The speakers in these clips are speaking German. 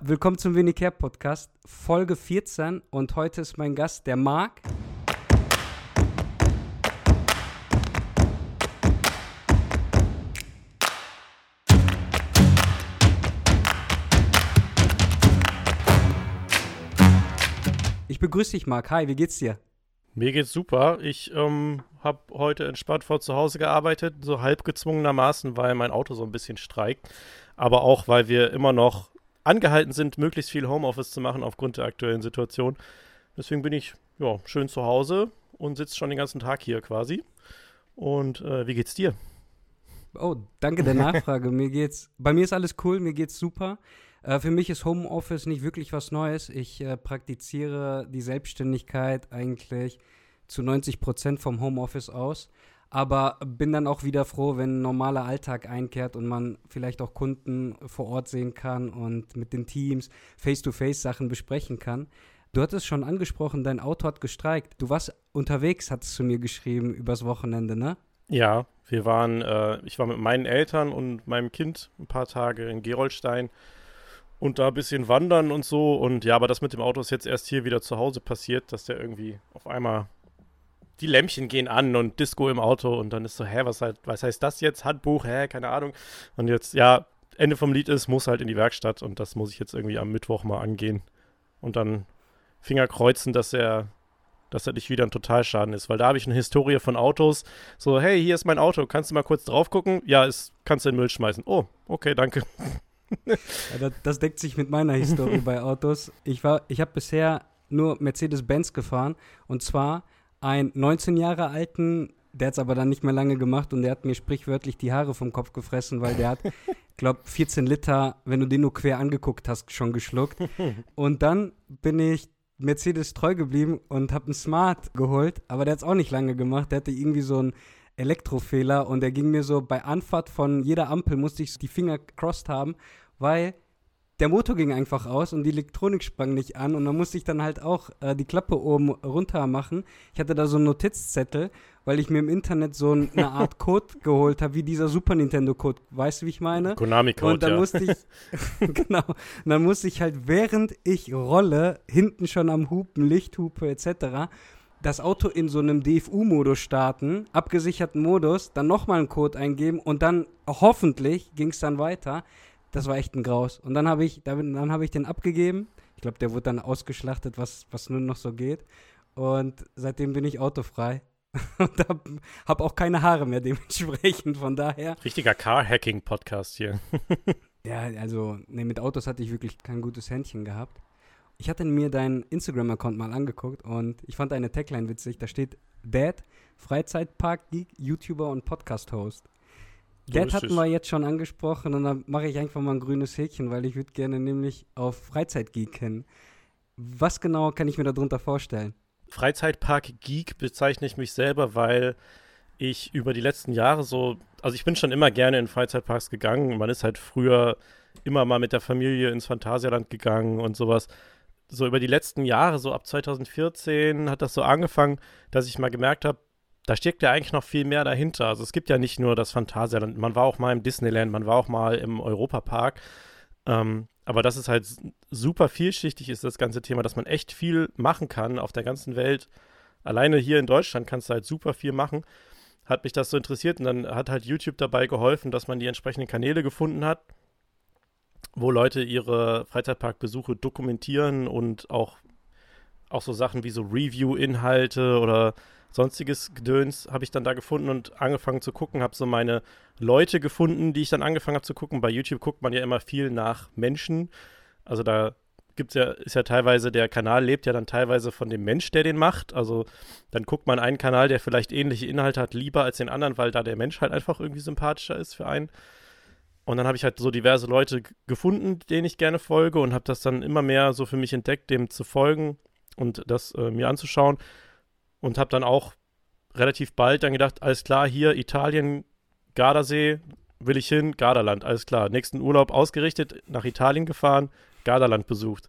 Willkommen zum Wenig Care Podcast, Folge 14 und heute ist mein Gast der Marc. Ich begrüße dich, Marc. Hi, wie geht's dir? Mir geht's super. Ich ähm, habe heute entspannt vor zu Hause gearbeitet, so halb gezwungenermaßen, weil mein Auto so ein bisschen streikt. Aber auch, weil wir immer noch angehalten sind, möglichst viel Homeoffice zu machen aufgrund der aktuellen Situation. Deswegen bin ich ja, schön zu Hause und sitze schon den ganzen Tag hier quasi. Und äh, wie geht's dir? Oh, danke der Nachfrage. mir geht's, bei mir ist alles cool, mir geht's super. Äh, für mich ist Homeoffice nicht wirklich was Neues. Ich äh, praktiziere die Selbstständigkeit eigentlich zu 90 Prozent vom Homeoffice aus. Aber bin dann auch wieder froh, wenn ein normaler Alltag einkehrt und man vielleicht auch Kunden vor Ort sehen kann und mit den Teams face-to-face Sachen besprechen kann. Du hattest schon angesprochen, dein Auto hat gestreikt. Du warst unterwegs, hattest du mir geschrieben, übers Wochenende, ne? Ja, wir waren, äh, ich war mit meinen Eltern und meinem Kind ein paar Tage in Gerolstein und da ein bisschen wandern und so. Und ja, aber das mit dem Auto ist jetzt erst hier wieder zu Hause passiert, dass der irgendwie auf einmal die Lämpchen gehen an und Disco im Auto und dann ist so, hä, was, halt, was heißt das jetzt? Handbuch, hä, keine Ahnung. Und jetzt, ja, Ende vom Lied ist, muss halt in die Werkstatt und das muss ich jetzt irgendwie am Mittwoch mal angehen. Und dann Finger kreuzen, dass er, dass er nicht wieder ein Totalschaden ist, weil da habe ich eine Historie von Autos. So, hey, hier ist mein Auto, kannst du mal kurz drauf gucken? Ja, ist, kannst du in den Müll schmeißen. Oh, okay, danke. ja, das, das, deckt sich mit meiner Historie bei Autos. Ich ich habe bisher nur Mercedes-Benz gefahren und zwar einen 19 Jahre alten, der hat es aber dann nicht mehr lange gemacht und der hat mir sprichwörtlich die Haare vom Kopf gefressen, weil der hat, glaube 14 Liter, wenn du den nur quer angeguckt hast, schon geschluckt. Und dann bin ich Mercedes treu geblieben und habe einen Smart geholt, aber der hat es auch nicht lange gemacht. Der hatte irgendwie so einen Elektrofehler und der ging mir so bei Anfahrt von jeder Ampel musste ich die Finger crossed haben, weil der Motor ging einfach aus und die Elektronik sprang nicht an und dann musste ich dann halt auch äh, die Klappe oben runter machen. Ich hatte da so einen Notizzettel, weil ich mir im Internet so eine Art Code geholt habe, wie dieser Super Nintendo Code. Weißt du, wie ich meine? Konami Code. Und dann ja. musste ich, genau, und dann musste ich halt, während ich rolle, hinten schon am Hupen, Lichthupe etc., das Auto in so einem DFU-Modus starten, abgesicherten Modus, dann nochmal einen Code eingeben und dann hoffentlich ging es dann weiter. Das war echt ein Graus. Und dann habe ich, dann habe ich den abgegeben. Ich glaube, der wurde dann ausgeschlachtet, was, was nur noch so geht. Und seitdem bin ich autofrei. Und habe hab auch keine Haare mehr dementsprechend. Von daher. Richtiger Car-Hacking-Podcast hier. ja, also, nee, mit Autos hatte ich wirklich kein gutes Händchen gehabt. Ich hatte mir deinen Instagram-Account mal angeguckt und ich fand deine Tagline witzig. Da steht Dad, Freizeitpark-Geek, YouTuber und Podcast-Host. Dad hatten wir jetzt schon angesprochen und dann mache ich einfach mal ein grünes Häkchen, weil ich würde gerne nämlich auf Freizeitgeek kennen. Was genau kann ich mir darunter vorstellen? Freizeitpark Geek bezeichne ich mich selber, weil ich über die letzten Jahre so, also ich bin schon immer gerne in Freizeitparks gegangen. Man ist halt früher immer mal mit der Familie ins Phantasialand gegangen und sowas. So über die letzten Jahre, so ab 2014 hat das so angefangen, dass ich mal gemerkt habe, da steckt ja eigentlich noch viel mehr dahinter. Also es gibt ja nicht nur das Phantasialand, man war auch mal im Disneyland, man war auch mal im Europapark. Ähm, aber das ist halt super vielschichtig ist, das ganze Thema, dass man echt viel machen kann auf der ganzen Welt. Alleine hier in Deutschland kannst du halt super viel machen. Hat mich das so interessiert und dann hat halt YouTube dabei geholfen, dass man die entsprechenden Kanäle gefunden hat, wo Leute ihre Freizeitparkbesuche dokumentieren und auch, auch so Sachen wie so Review-Inhalte oder sonstiges Gedöns habe ich dann da gefunden und angefangen zu gucken, habe so meine Leute gefunden, die ich dann angefangen habe zu gucken. Bei YouTube guckt man ja immer viel nach Menschen. Also da gibt's ja, ist ja teilweise, der Kanal lebt ja dann teilweise von dem Mensch, der den macht. Also dann guckt man einen Kanal, der vielleicht ähnliche Inhalte hat, lieber als den anderen, weil da der Mensch halt einfach irgendwie sympathischer ist für einen. Und dann habe ich halt so diverse Leute gefunden, denen ich gerne folge und habe das dann immer mehr so für mich entdeckt, dem zu folgen und das äh, mir anzuschauen und habe dann auch relativ bald dann gedacht, alles klar, hier Italien, Gardasee, will ich hin, Gardaland, alles klar. Nächsten Urlaub ausgerichtet, nach Italien gefahren, Gardaland besucht.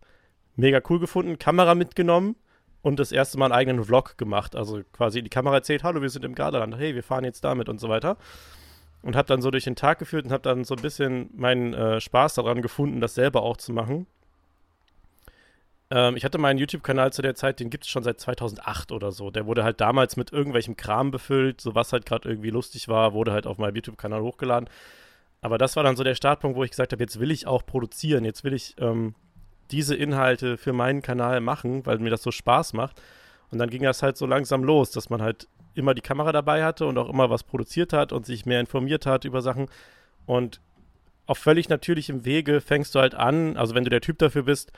Mega cool gefunden, Kamera mitgenommen und das erste Mal einen eigenen Vlog gemacht. Also quasi die Kamera erzählt, hallo, wir sind im Gardaland, hey, wir fahren jetzt damit und so weiter. Und habe dann so durch den Tag geführt und habe dann so ein bisschen meinen äh, Spaß daran gefunden, das selber auch zu machen. Ähm, ich hatte meinen YouTube-Kanal zu der Zeit, den gibt es schon seit 2008 oder so. Der wurde halt damals mit irgendwelchem Kram befüllt, so was halt gerade irgendwie lustig war, wurde halt auf meinem YouTube-Kanal hochgeladen. Aber das war dann so der Startpunkt, wo ich gesagt habe, jetzt will ich auch produzieren, jetzt will ich ähm, diese Inhalte für meinen Kanal machen, weil mir das so Spaß macht. Und dann ging das halt so langsam los, dass man halt immer die Kamera dabei hatte und auch immer was produziert hat und sich mehr informiert hat über Sachen. Und auf völlig natürlichem Wege fängst du halt an, also wenn du der Typ dafür bist,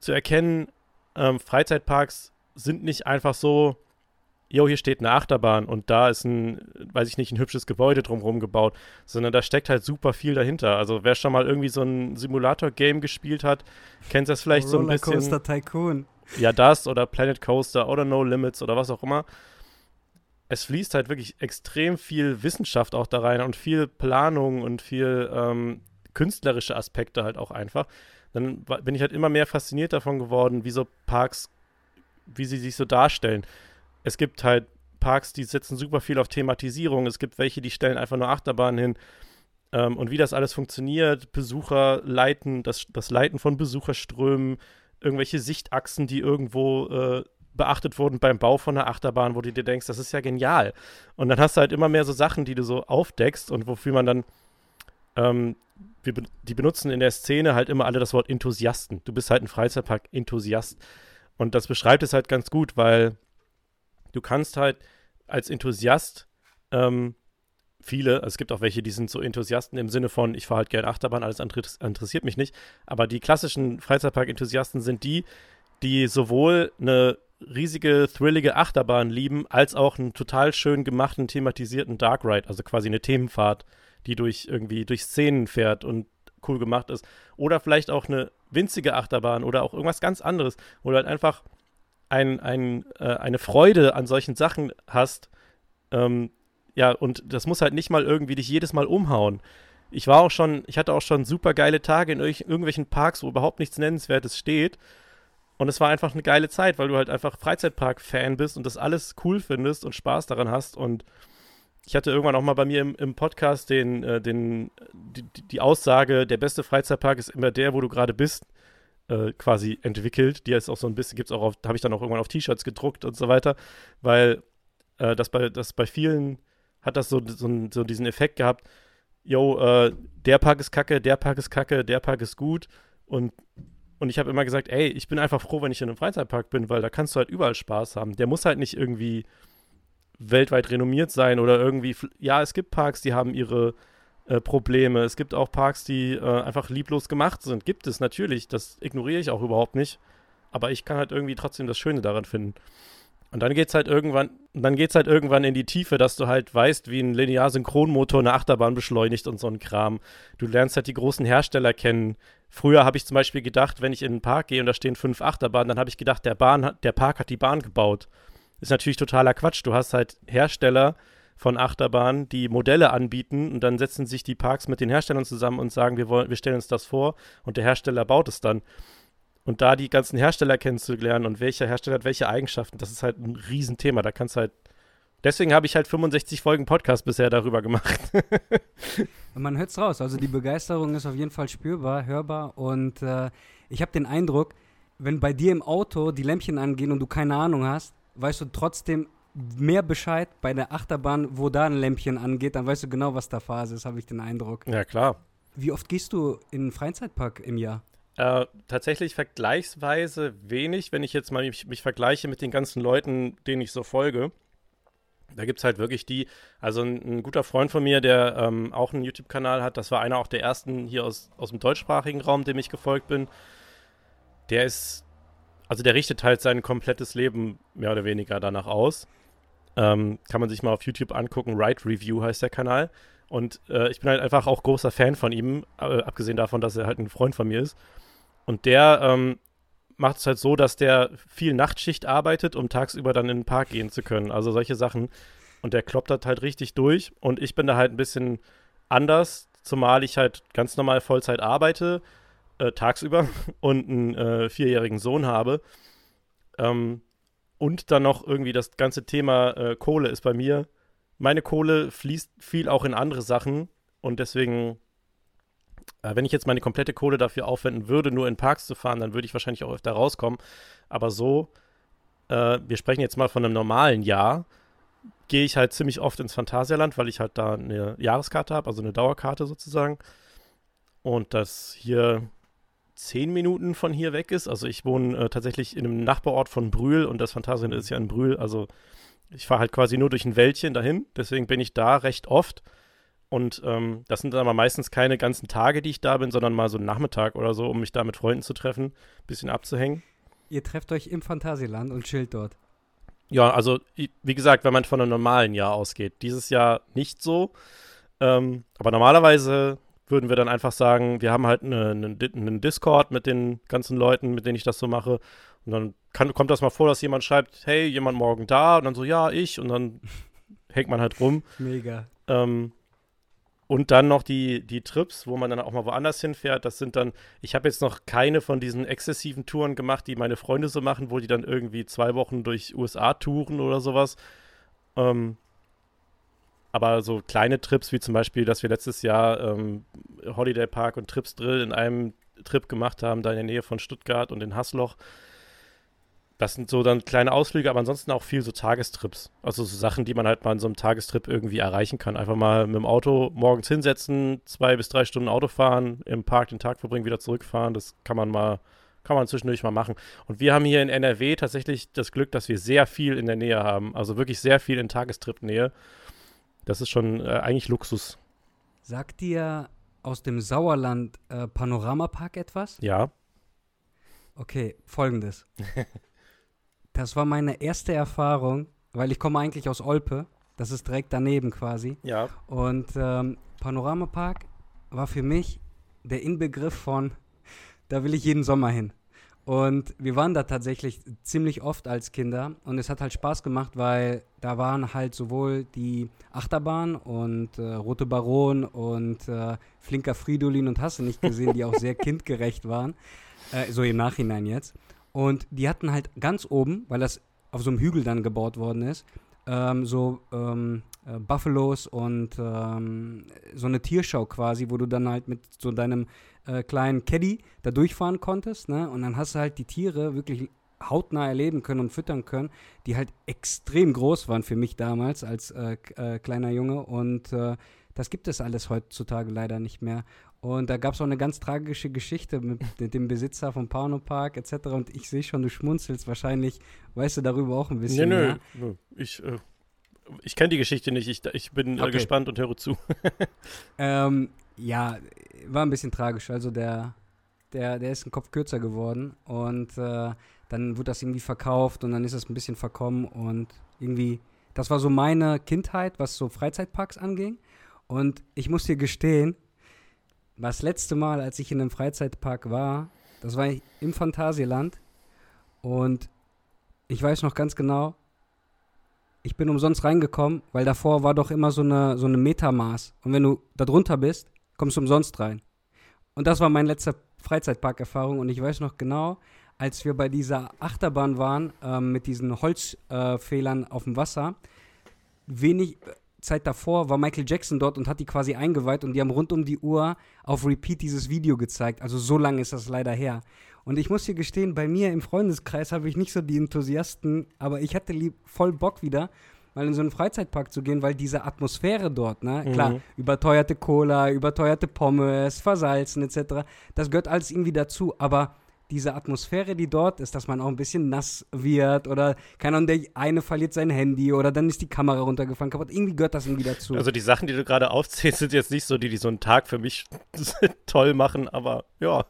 zu erkennen, ähm, Freizeitparks sind nicht einfach so, jo, hier steht eine Achterbahn und da ist ein, weiß ich nicht, ein hübsches Gebäude drumherum gebaut, sondern da steckt halt super viel dahinter. Also wer schon mal irgendwie so ein Simulator-Game gespielt hat, kennt das vielleicht so ein bisschen. Coaster Tycoon. Ja, das oder Planet Coaster oder No Limits oder was auch immer. Es fließt halt wirklich extrem viel Wissenschaft auch da rein und viel Planung und viel ähm, künstlerische Aspekte halt auch einfach. Dann bin ich halt immer mehr fasziniert davon geworden, wie so Parks, wie sie sich so darstellen es gibt halt Parks, die setzen super viel auf Thematisierung. Es gibt welche, die stellen einfach nur Achterbahnen hin. Ähm, und wie das alles funktioniert, Besucher leiten, das, das Leiten von Besucherströmen, irgendwelche Sichtachsen, die irgendwo äh, beachtet wurden beim Bau von einer Achterbahn, wo du dir denkst, das ist ja genial. Und dann hast du halt immer mehr so Sachen, die du so aufdeckst und wofür man dann, ähm, wir, die benutzen in der Szene halt immer alle das Wort Enthusiasten. Du bist halt ein Freizeitpark-Enthusiast. Und das beschreibt es halt ganz gut, weil du kannst halt als Enthusiast ähm, viele, also es gibt auch welche, die sind so Enthusiasten im Sinne von, ich fahre halt gerne Achterbahn, alles andere interessiert mich nicht. Aber die klassischen Freizeitpark-Enthusiasten sind die, die sowohl eine riesige, thrillige Achterbahn lieben, als auch einen total schön gemachten, thematisierten Dark Ride, also quasi eine Themenfahrt, die durch irgendwie durch Szenen fährt und cool gemacht ist. Oder vielleicht auch eine winzige Achterbahn oder auch irgendwas ganz anderes, wo du halt einfach ein, ein, äh, eine Freude an solchen Sachen hast, ähm, ja, und das muss halt nicht mal irgendwie dich jedes Mal umhauen. Ich war auch schon, ich hatte auch schon super geile Tage in irg irgendwelchen Parks, wo überhaupt nichts Nennenswertes steht. Und es war einfach eine geile Zeit, weil du halt einfach Freizeitpark-Fan bist und das alles cool findest und Spaß daran hast. Und ich hatte irgendwann auch mal bei mir im, im Podcast den, äh, den, die, die, Aussage, der beste Freizeitpark ist immer der, wo du gerade bist äh, quasi entwickelt. Die ist auch so ein bisschen, gibt es auch auf, habe ich dann auch irgendwann auf T-Shirts gedruckt und so weiter, weil äh, das, bei, das bei vielen hat das so, so, so diesen Effekt gehabt, yo, äh, der Park ist kacke, der Park ist kacke, der Park ist gut und und ich habe immer gesagt, ey, ich bin einfach froh, wenn ich in einem Freizeitpark bin, weil da kannst du halt überall Spaß haben. Der muss halt nicht irgendwie weltweit renommiert sein oder irgendwie, ja, es gibt Parks, die haben ihre äh, Probleme. Es gibt auch Parks, die äh, einfach lieblos gemacht sind. Gibt es natürlich. Das ignoriere ich auch überhaupt nicht. Aber ich kann halt irgendwie trotzdem das Schöne daran finden. Und dann geht's halt irgendwann, dann geht's halt irgendwann in die Tiefe, dass du halt weißt, wie ein Linear-Synchronmotor eine Achterbahn beschleunigt und so ein Kram. Du lernst halt die großen Hersteller kennen. Früher habe ich zum Beispiel gedacht, wenn ich in einen Park gehe und da stehen fünf Achterbahnen, dann habe ich gedacht, der, Bahn, der Park hat die Bahn gebaut. Ist natürlich totaler Quatsch. Du hast halt Hersteller, von Achterbahnen, die Modelle anbieten und dann setzen sich die Parks mit den Herstellern zusammen und sagen, wir, wollen, wir stellen uns das vor und der Hersteller baut es dann. Und da die ganzen Hersteller kennenzulernen und welcher Hersteller hat welche Eigenschaften, das ist halt ein Riesenthema. Da kannst halt. Deswegen habe ich halt 65 Folgen Podcast bisher darüber gemacht. Man hört es raus. Also die Begeisterung ist auf jeden Fall spürbar, hörbar. Und äh, ich habe den Eindruck, wenn bei dir im Auto die Lämpchen angehen und du keine Ahnung hast, weißt du trotzdem mehr Bescheid bei der Achterbahn, wo da ein Lämpchen angeht, dann weißt du genau, was da Phase ist, habe ich den Eindruck. Ja, klar. Wie oft gehst du in einen Freizeitpark im Jahr? Äh, tatsächlich vergleichsweise wenig, wenn ich jetzt mal mich, mich, vergleiche mit den ganzen Leuten, denen ich so folge. Da gibt es halt wirklich die, also ein, ein, guter Freund von mir, der ähm, auch einen YouTube-Kanal hat, das war einer auch der ersten hier aus, aus dem deutschsprachigen Raum, dem ich gefolgt bin. Der ist, also der richtet halt sein komplettes Leben mehr oder weniger danach aus. Ähm, kann man sich mal auf YouTube angucken. Ride Review heißt der Kanal. Und äh, ich bin halt einfach auch großer Fan von ihm, äh, abgesehen davon, dass er halt ein Freund von mir ist. Und der ähm, macht es halt so, dass der viel Nachtschicht arbeitet, um tagsüber dann in den Park gehen zu können. Also solche Sachen. Und der kloppert halt richtig durch. Und ich bin da halt ein bisschen anders, zumal ich halt ganz normal Vollzeit arbeite, äh, tagsüber und einen äh, vierjährigen Sohn habe. Ähm, und dann noch irgendwie das ganze Thema äh, Kohle ist bei mir. Meine Kohle fließt viel auch in andere Sachen und deswegen Äh, wenn ich jetzt meine komplette Kohle dafür aufwenden würde, nur in Parks zu fahren, dann würde ich wahrscheinlich auch öfter rauskommen. Aber so, äh, wir sprechen jetzt mal von einem normalen Jahr, gehe ich halt ziemlich oft ins Phantasialand, weil ich halt da eine Jahreskarte habe, also eine Dauerkarte sozusagen. Und das hier zehn Minuten von hier weg ist. Also ich wohne äh, tatsächlich in einem Nachbarort von Brühl und das Phantasialand ist ja in Brühl. Also ich fahre halt quasi nur durch ein Wäldchen dahin. Deswegen bin ich da recht oft. Und ähm, das sind dann aber meistens keine ganzen Tage, die ich da bin, sondern mal so einen Nachmittag oder so, um mich da mit Freunden zu treffen, ein bisschen abzuhängen. Ihr trefft euch im Fantasieland und chillt dort. Ja, also wie gesagt, wenn man von einem normalen Jahr ausgeht. Dieses Jahr nicht so. Ähm, aber normalerweise würden wir dann einfach sagen, wir haben halt einen eine, eine Discord mit den ganzen Leuten, mit denen ich das so mache. Und dann kann, kommt das mal vor, dass jemand schreibt, hey, jemand morgen da? Und dann so, ja, ich. Und dann hängt man halt rum. Mega. Ähm, und dann noch die, die Trips, wo man dann auch mal woanders hinfährt. Das sind dann, ich habe jetzt noch keine von diesen exzessiven Touren gemacht, die meine Freunde so machen, wo die dann irgendwie zwei Wochen durch USA touren oder sowas. Ähm, aber so kleine Trips, wie zum Beispiel, dass wir letztes Jahr ähm, Holiday Park und Trips Drill in einem Trip gemacht haben, da in der Nähe von Stuttgart und in Hasloch. Das sind so dann kleine Ausflüge, aber ansonsten auch viel so Tagestrips. Also so Sachen, die man halt mal in so einem Tagestrip irgendwie erreichen kann. Einfach mal mit dem Auto morgens hinsetzen, zwei bis drei Stunden Auto fahren, im Park den Tag verbringen, wieder zurückfahren. Das kann man mal, kann man zwischendurch mal machen. Und wir haben hier in NRW tatsächlich das Glück, dass wir sehr viel in der Nähe haben. Also wirklich sehr viel in Tagestrip-Nähe. Das ist schon äh, eigentlich Luxus. Sagt dir aus dem Sauerland äh, Panoramapark etwas? Ja. Okay, folgendes. Das war meine erste Erfahrung, weil ich komme eigentlich aus Olpe. Das ist direkt daneben quasi. Ja. Und ähm, Panoramapark war für mich der Inbegriff von, da will ich jeden Sommer hin. Und wir waren da tatsächlich ziemlich oft als Kinder und es hat halt Spaß gemacht, weil da waren halt sowohl die Achterbahn und äh, Rote Baron und äh, Flinker Fridolin und hast du nicht gesehen, die auch sehr kindgerecht waren, äh, so im Nachhinein jetzt. Und die hatten halt ganz oben, weil das auf so einem Hügel dann gebaut worden ist, ähm, so ähm, äh, Buffalos und ähm, so eine Tierschau quasi, wo du dann halt mit so deinem äh, kleinen Caddy da durchfahren konntest, ne? Und dann hast du halt die Tiere wirklich hautnah erleben können und füttern können, die halt extrem groß waren für mich damals als äh, äh, kleiner Junge und äh, das gibt es alles heutzutage leider nicht mehr. Und da gab es auch eine ganz tragische Geschichte mit, mit dem Besitzer vom Pano Park etc. Und ich sehe schon, du schmunzelst. Wahrscheinlich weißt du darüber auch ein bisschen. Nee, nö, nö. Ich, äh, ich kenne die Geschichte nicht. Ich, ich bin äh, okay. gespannt und höre zu. ähm, ja, war ein bisschen tragisch. Also der, der, der ist ein Kopf kürzer geworden. Und äh, dann wurde das irgendwie verkauft und dann ist es ein bisschen verkommen. Und irgendwie, das war so meine Kindheit, was so Freizeitparks anging. Und ich muss dir gestehen, das letzte Mal, als ich in einem Freizeitpark war, das war im Phantasialand. Und ich weiß noch ganz genau, ich bin umsonst reingekommen, weil davor war doch immer so eine, so eine Metamaß. Und wenn du da drunter bist, kommst du umsonst rein. Und das war meine letzte Freizeitparkerfahrung. Und ich weiß noch genau, als wir bei dieser Achterbahn waren, ähm, mit diesen Holzfehlern äh, auf dem Wasser, wenig, Zeit davor war Michael Jackson dort und hat die quasi eingeweiht und die haben rund um die Uhr auf Repeat dieses Video gezeigt. Also so lange ist das leider her. Und ich muss hier gestehen, bei mir im Freundeskreis habe ich nicht so die Enthusiasten, aber ich hatte lieb voll Bock wieder, mal in so einen Freizeitpark zu gehen, weil diese Atmosphäre dort, ne, mhm. klar, überteuerte Cola, überteuerte Pommes, versalzen etc., das gehört alles irgendwie dazu, aber diese Atmosphäre, die dort ist, dass man auch ein bisschen nass wird oder keine Ahnung, der eine verliert sein Handy oder dann ist die Kamera runtergefallen kaputt. Irgendwie gehört das irgendwie dazu. Also die Sachen, die du gerade aufzählst, sind jetzt nicht so die, die so einen Tag für mich toll machen, aber ja.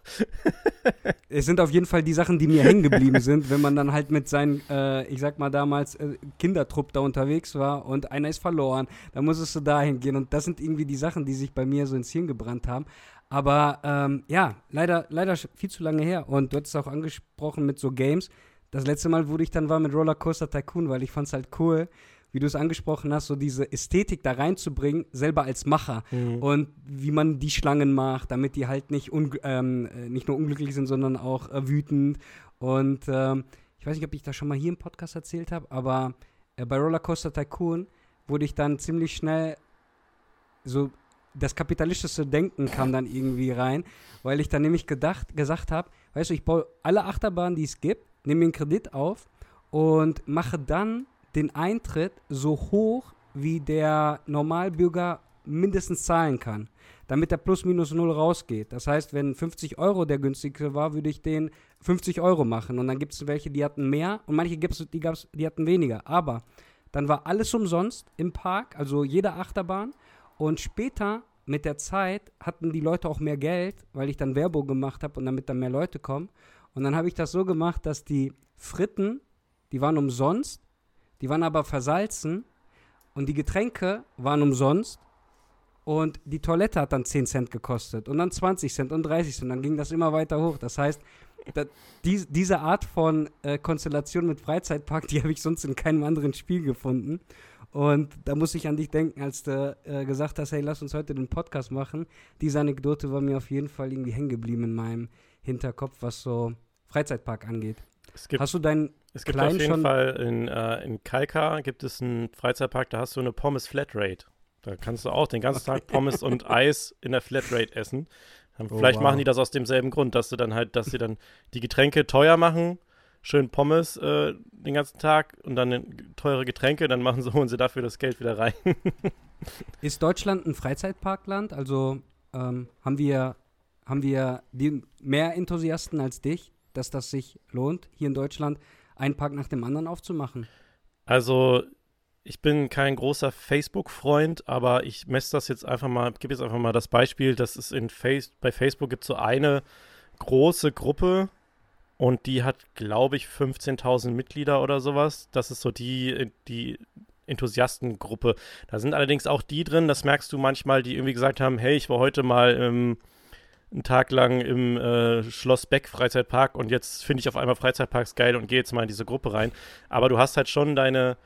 es sind auf jeden Fall die Sachen, die mir hängen geblieben sind, wenn man dann halt mit seinem, äh, ich sag mal damals, äh, Kindertrupp da unterwegs war und einer ist verloren, dann musstest du dahin gehen und das sind irgendwie die Sachen, die sich bei mir so ins Hirn gebrannt haben. Aber ähm, ja, leider, leider viel zu lange her. Und du hattest es auch angesprochen mit so Games. Das letzte Mal, wo ich dann war mit Rollercoaster Tycoon, weil ich fand es halt cool, wie du es angesprochen hast, so diese Ästhetik da reinzubringen, selber als Macher. Mhm. Und wie man die Schlangen macht, damit die halt nicht, ähm, äh, nicht nur unglücklich sind, sondern auch äh, wütend. Und ähm, ich weiß nicht, ob ich das schon mal hier im Podcast erzählt habe, aber äh, bei Rollercoaster Tycoon wurde ich dann ziemlich schnell so das kapitalistische Denken kam dann irgendwie rein, weil ich dann nämlich gedacht, gesagt habe, weißt du, ich baue alle Achterbahnen, die es gibt, nehme den Kredit auf und mache dann den Eintritt so hoch, wie der Normalbürger mindestens zahlen kann, damit der plus minus null rausgeht. Das heißt, wenn 50 Euro der günstigste war, würde ich den 50 Euro machen. Und dann gibt es welche, die hatten mehr und manche gibt's, die, gab's, die hatten weniger. Aber dann war alles umsonst im Park, also jede Achterbahn. Und später mit der Zeit hatten die Leute auch mehr Geld, weil ich dann Werbung gemacht habe und damit dann mehr Leute kommen. Und dann habe ich das so gemacht, dass die Fritten, die waren umsonst, die waren aber versalzen und die Getränke waren umsonst und die Toilette hat dann 10 Cent gekostet und dann 20 Cent und 30 Cent. Und dann ging das immer weiter hoch. Das heißt, da, die, diese Art von äh, Konstellation mit Freizeitpark, die habe ich sonst in keinem anderen Spiel gefunden. Und da muss ich an dich denken, als du äh, gesagt hast, hey, lass uns heute den Podcast machen. Diese Anekdote war mir auf jeden Fall irgendwie hängen geblieben in meinem Hinterkopf, was so Freizeitpark angeht. Gibt, hast du deinen Es gibt auf jeden Fall in, äh, in Kalka gibt es einen Freizeitpark, da hast du eine Pommes Flatrate. Da kannst du auch den ganzen okay. Tag Pommes und Eis in der Flatrate essen. Oh, Vielleicht wow. machen die das aus demselben Grund, dass sie dann halt, dass sie dann die Getränke teuer machen, schön Pommes äh, den ganzen Tag und dann teure Getränke, dann machen sie, holen sie dafür das Geld wieder rein. Ist Deutschland ein Freizeitparkland? Also ähm, haben wir, haben wir die, mehr Enthusiasten als dich, dass das sich lohnt, hier in Deutschland einen Park nach dem anderen aufzumachen? Also ich bin kein großer Facebook-Freund, aber ich messe das jetzt einfach mal, gebe jetzt einfach mal das Beispiel, dass es in Face bei Facebook gibt so eine große Gruppe und die hat, glaube ich, 15.000 Mitglieder oder sowas. Das ist so die, die Enthusiastengruppe. Da sind allerdings auch die drin, das merkst du manchmal, die irgendwie gesagt haben, hey, ich war heute mal im, einen Tag lang im äh, Schloss Beck Freizeitpark und jetzt finde ich auf einmal Freizeitparks geil und gehe jetzt mal in diese Gruppe rein. Aber du hast halt schon deine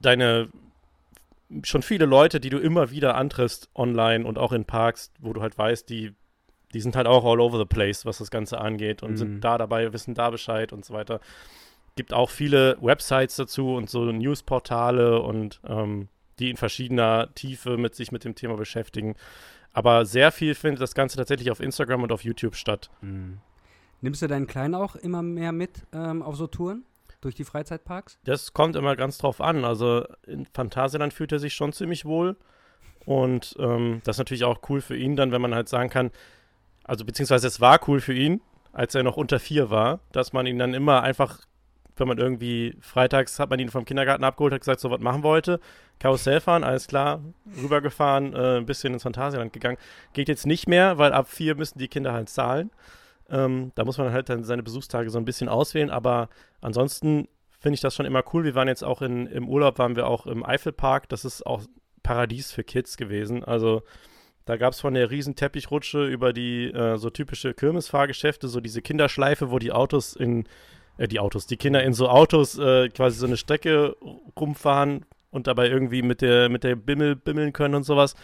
deine schon viele Leute, die du immer wieder antriffst online und auch in Parks, wo du halt weißt, die, die sind halt auch all over the place, was das Ganze angeht und mhm. sind da dabei, wissen da Bescheid und so weiter. Gibt auch viele Websites dazu und so Newsportale und ähm, die in verschiedener Tiefe mit sich mit dem Thema beschäftigen. Aber sehr viel findet das Ganze tatsächlich auf Instagram und auf YouTube statt. Mhm. Nimmst du deinen Kleinen auch immer mehr mit ähm, auf so Touren? durch die Freizeitparks? Das kommt immer ganz drauf an. Also in Phantasialand fühlt er sich schon ziemlich wohl. Und ähm, das ist natürlich auch cool für ihn dann, wenn man halt sagen kann, also beziehungsweise es war cool für ihn, als er noch unter vier war, dass man ihn dann immer einfach, wenn man irgendwie freitags hat man ihn vom Kindergarten abgeholt, hat gesagt, so was machen wollte, Karussell fahren, alles klar, rübergefahren, äh, ein bisschen ins Phantasialand gegangen. Geht jetzt nicht mehr, weil ab vier müssen die Kinder halt zahlen. Ähm, da muss man halt dann seine Besuchstage so ein bisschen auswählen, aber ansonsten finde ich das schon immer cool. Wir waren jetzt auch in, im Urlaub, waren wir auch im Eifelpark. Das ist auch Paradies für Kids gewesen. Also da gab es von der riesen Teppichrutsche über die äh, so typische Kirmesfahrgeschäfte, so diese Kinderschleife, wo die Autos in, äh, die Autos, die Kinder in so Autos äh, quasi so eine Strecke rumfahren und dabei irgendwie mit der, mit der Bimmel bimmeln können und sowas.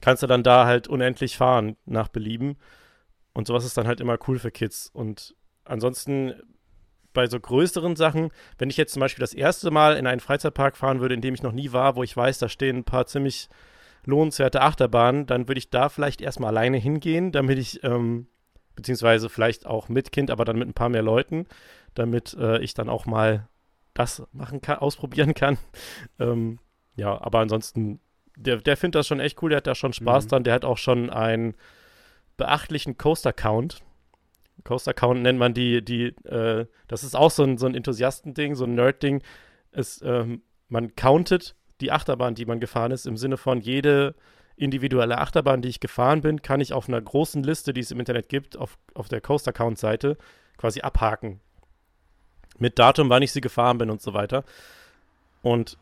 Kannst du dann da halt unendlich fahren nach Belieben. Und sowas ist dann halt immer cool für Kids. Und ansonsten bei so größeren Sachen, wenn ich jetzt zum Beispiel das erste Mal in einen Freizeitpark fahren würde, in dem ich noch nie war, wo ich weiß, da stehen ein paar ziemlich lohnenswerte Achterbahnen, dann würde ich da vielleicht erstmal alleine hingehen, damit ich, ähm, beziehungsweise vielleicht auch mit Kind, aber dann mit ein paar mehr Leuten, damit äh, ich dann auch mal das machen kann, ausprobieren kann. ähm, ja, aber ansonsten, der, der findet das schon echt cool, der hat da schon Spaß mhm. dran, der hat auch schon ein beachtlichen Coaster-Count. Coaster-Count nennt man die, die, äh, das ist auch so ein, so ein Enthusiastending, so ein Nerd-Ding. ähm, man countet die Achterbahn, die man gefahren ist, im Sinne von jede individuelle Achterbahn, die ich gefahren bin, kann ich auf einer großen Liste, die es im Internet gibt, auf, auf der Coaster-Count-Seite quasi abhaken. Mit Datum, wann ich sie gefahren bin und so weiter. Und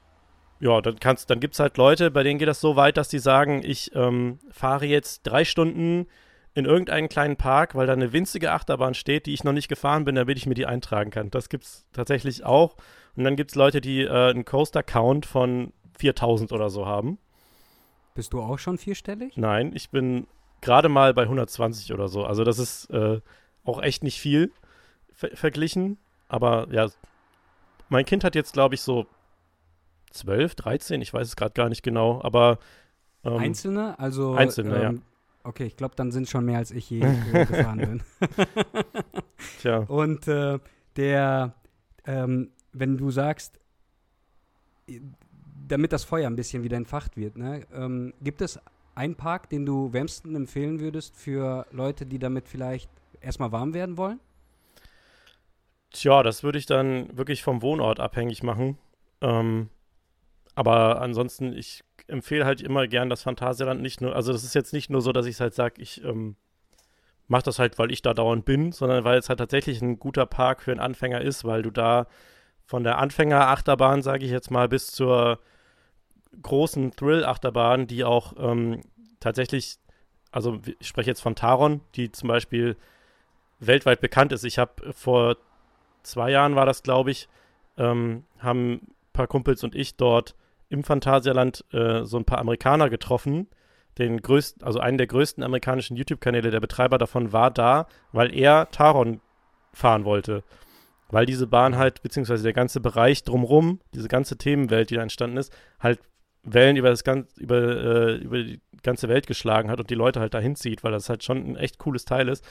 ja, dann kannst, dann gibt es halt Leute, bei denen geht das so weit, dass die sagen, ich ähm, fahre jetzt drei Stunden in irgendeinen kleinen Park, weil da eine winzige Achterbahn steht, die ich noch nicht gefahren bin, damit ich mir die eintragen kann. Das gibt es tatsächlich auch. Und dann gibt es Leute, die äh, einen Coaster-Count von 4000 oder so haben. Bist du auch schon vierstellig? Nein, ich bin gerade mal bei 120 oder so. Also das ist äh, auch echt nicht viel ver verglichen. Aber ja, mein Kind hat jetzt, glaube ich, so 12, 13, ich weiß es gerade gar nicht genau. Aber Ähm, einzelne? Also einzelne, ähm, ja. Okay, ich glaube, dann sind schon mehr als ich je äh, gefahren bin. Tja. Und äh, der, ähm, wenn du sagst, damit das Feuer ein bisschen wieder entfacht wird, ne, ähm, gibt es einen Park, den du wärmsten empfehlen würdest für Leute, die damit vielleicht erstmal warm werden wollen? Tja, das würde ich dann wirklich vom Wohnort abhängig machen. Ähm, aber ansonsten, ich empfehle halt immer gern das Phantasialand nicht nur, also das ist jetzt nicht nur so, dass ich halt sage, ich ähm, mache das halt, weil ich da dauernd bin, sondern weil es halt tatsächlich ein guter Park für einen Anfänger ist, weil du da von der Anfänger-Achterbahn, sage ich jetzt mal, bis zur großen Thrill-Achterbahn, die auch ähm, tatsächlich, also ich spreche jetzt von Taron, die zum Beispiel weltweit bekannt ist. Ich habe vor zwei Jahren war das, glaube ich, ähm, haben ein paar Kumpels und ich dort im Phantasialand äh, so ein paar Amerikaner getroffen. Den größten, also einen der größten amerikanischen YouTube-Kanäle, der Betreiber davon war da, weil er Taron fahren wollte. Weil diese Bahn halt, beziehungsweise der ganze Bereich drumrum, diese ganze Themenwelt, die da entstanden ist, halt Wellen über das ganze, über, äh, über die ganze Welt geschlagen hat und die Leute halt dahin zieht, weil das halt schon ein echt cooles Teil ist.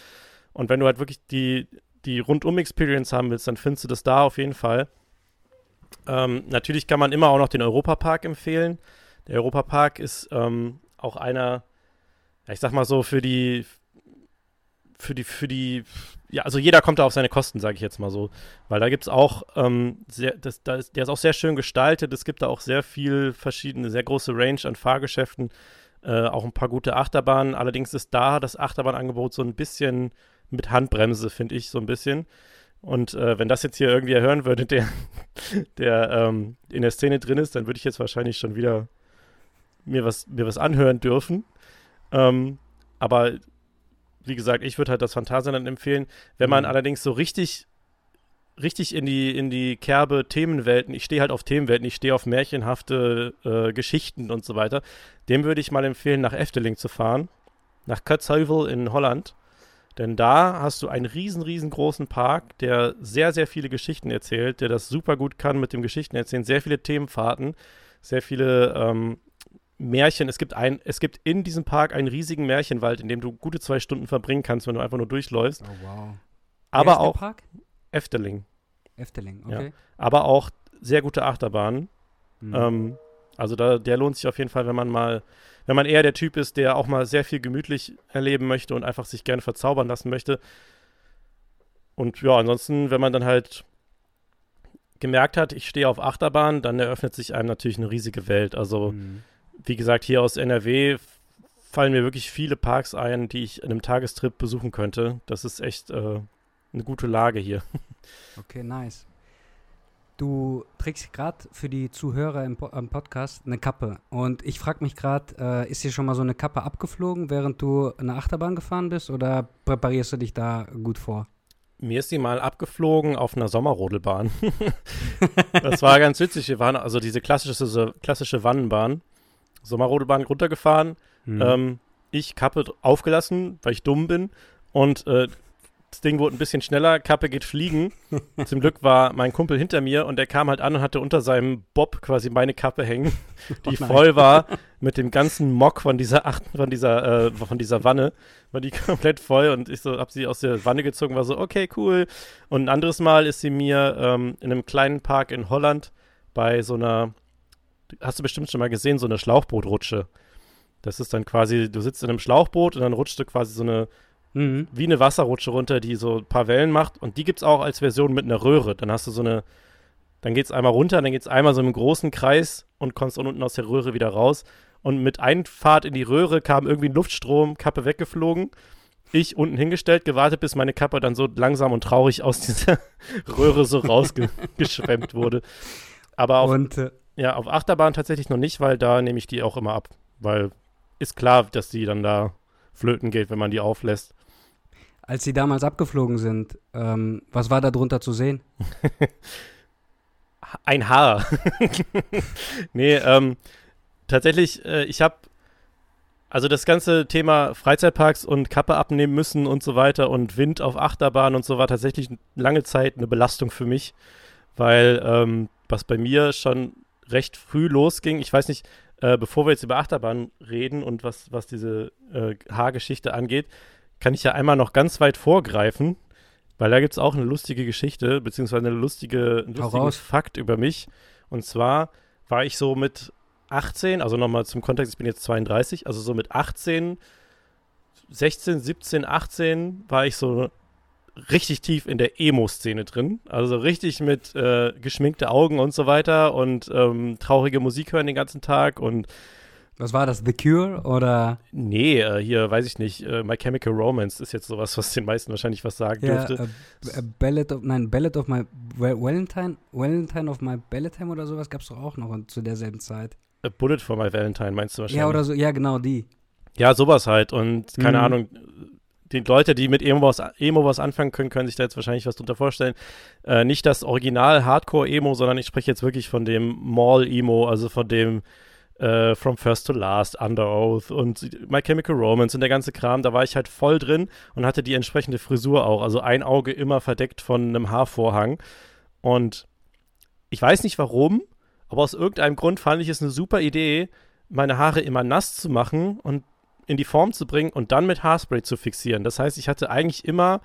Und wenn du halt wirklich die, die Rundum-Experience haben willst, dann findest du das da auf jeden Fall. Ähm, natürlich kann man immer auch noch den Europapark empfehlen. Der Europapark ist ähm, auch einer, ich sag mal so, für die, für die, für die, ja, also jeder kommt da auf seine Kosten, sage ich jetzt mal so. Weil da gibt es auch, ähm, sehr, das, da ist, der ist auch sehr schön gestaltet. Es gibt da auch sehr viel verschiedene, sehr große Range an Fahrgeschäften, äh, auch ein paar gute Achterbahnen. Allerdings ist da das Achterbahnangebot so ein bisschen mit Handbremse, finde ich, so ein bisschen. Und äh, wenn das jetzt hier irgendwie hören würde, der, der ähm, in der Szene drin ist, dann würde ich jetzt wahrscheinlich schon wieder mir was, mir was anhören dürfen. Ähm, aber wie gesagt, ich würde halt das Phantasialand empfehlen. Wenn man mhm. allerdings so richtig, richtig in die, in die Kerbe Themenwelten, ich stehe halt auf Themenwelten, ich stehe auf märchenhafte äh, Geschichten und so weiter, dem würde ich mal empfehlen, nach Efteling zu fahren. Nach Katzheuvel in Holland. Denn da hast du einen riesen, riesengroßen Park, der sehr, sehr viele Geschichten erzählt, der das super gut kann mit dem Geschichten erzählen, sehr viele Themenfahrten, sehr viele ähm, Märchen. Es gibt, ein, es gibt in diesem Park einen riesigen Märchenwald, in dem du gute zwei Stunden verbringen kannst, wenn du einfach nur durchläufst. Oh, wow. Aber auch Park? Efteling. Efteling, okay. Ja. Aber auch sehr gute Achterbahnen. Mhm. Ähm, also da, der lohnt sich auf jeden Fall, wenn man mal wenn man eher der Typ ist, der auch mal sehr viel gemütlich erleben möchte und einfach sich gerne verzaubern lassen möchte. Und ja, ansonsten, wenn man dann halt gemerkt hat, ich stehe auf Achterbahn, dann eröffnet sich einem natürlich eine riesige Welt. Also, mhm. Wie gesagt, hier aus NRW fallen mir wirklich viele Parks ein, die ich in einem Tagestrip besuchen könnte. Das ist echt äh, eine gute Lage hier. Okay, nice. Du trägst gerade für die Zuhörer im, Po- im Podcast eine Kappe. Und ich frage mich gerade, äh, ist dir schon mal so eine Kappe abgeflogen, während du eine Achterbahn gefahren bist? Oder präparierst du dich da gut vor? Mir ist sie mal abgeflogen auf einer Sommerrodelbahn. das war ganz witzig. Wir waren also diese klassische, klassische Wannenbahn. Sommerrodelbahn runtergefahren. Mhm. Ähm, ich Kappe aufgelassen, weil ich dumm bin. Und äh, das Ding wurde ein bisschen schneller, Kappe geht fliegen. Zum Glück war mein Kumpel hinter mir und der kam halt an und hatte unter seinem Bob quasi meine Kappe hängen, die oh voll war mit dem ganzen Mock von dieser Acht, von dieser, äh, von dieser Wanne. War die komplett voll und ich so hab sie aus der Wanne gezogen, war so, okay, cool. Und ein anderes Mal ist sie mir ähm, in einem kleinen Park in Holland bei so einer, hast du bestimmt schon mal gesehen, so eine Schlauchbootrutsche. Das ist dann quasi, du sitzt in einem Schlauchboot und dann rutscht du quasi so eine Mhm. Wie eine Wasserrutsche runter, die so ein paar Wellen macht. Und die gibt es auch als Version mit einer Röhre. Dann hast du so eine, dann geht es einmal runter, dann geht es einmal so im großen Kreis und kommst unten aus der Röhre wieder raus. Und mit Einfahrt in die Röhre kam irgendwie ein Luftstrom, Kappe weggeflogen. Ich unten hingestellt, gewartet, bis meine Kappe dann so langsam und traurig aus dieser Röhre so rausgeschwemmt wurde. Aber auf, und, äh, ja, auf Achterbahn tatsächlich noch nicht, weil da nehme ich die auch immer ab. Weil ist klar, dass die dann da flöten geht, wenn man die auflässt. Als sie damals abgeflogen sind, ähm, was war da drunter zu sehen? Ein Haar. nee, ähm, tatsächlich, äh, ich habe also das ganze Thema Freizeitparks und Kappe abnehmen müssen und so weiter und Wind auf Achterbahn und so war tatsächlich lange Zeit eine Belastung für mich, weil ähm, was bei mir schon recht früh losging, ich weiß nicht, äh, bevor wir jetzt über Achterbahn reden und was, was diese äh, Haargeschichte angeht, kann ich ja einmal noch ganz weit vorgreifen, weil da gibt es auch eine lustige Geschichte, beziehungsweise eine lustige, ein lustigen Fakt über mich. Und zwar war ich so mit 18, also nochmal zum Kontext, ich bin jetzt 32, also so mit 18, 16, 17, 18 war ich so richtig tief in der Emo-Szene drin. Also richtig mit äh, geschminkte Augen und so weiter und ähm, traurige Musik hören den ganzen Tag und was war das, The Cure oder? Nee, äh, hier weiß ich nicht. Äh, My Chemical Romance ist jetzt sowas, was den meisten wahrscheinlich was sagen ja, dürfte. A, a Ballad of, nein, Ballad of My Valentine, Valentine of My Balladtime oder sowas gab es doch auch noch zu derselben Zeit. A Bullet for My Valentine meinst du wahrscheinlich? Ja, oder so, ja, genau, die. Ja, sowas halt. Und keine mhm. Ahnung, die Leute, die mit Emo was, Emo was anfangen können, können sich da jetzt wahrscheinlich was drunter vorstellen. Äh, nicht das Original Hardcore-Emo, sondern ich spreche jetzt wirklich von dem Mall-Emo, also von dem äh, From First to Last, Under Oath und My Chemical Romance und der ganze Kram, da war ich halt voll drin und hatte die entsprechende Frisur auch. Also ein Auge immer verdeckt von einem Haarvorhang. Und ich weiß nicht warum, aber aus irgendeinem Grund fand ich es eine super Idee, meine Haare immer nass zu machen und in die Form zu bringen und dann mit Haarspray zu fixieren. Das heißt, ich hatte eigentlich immer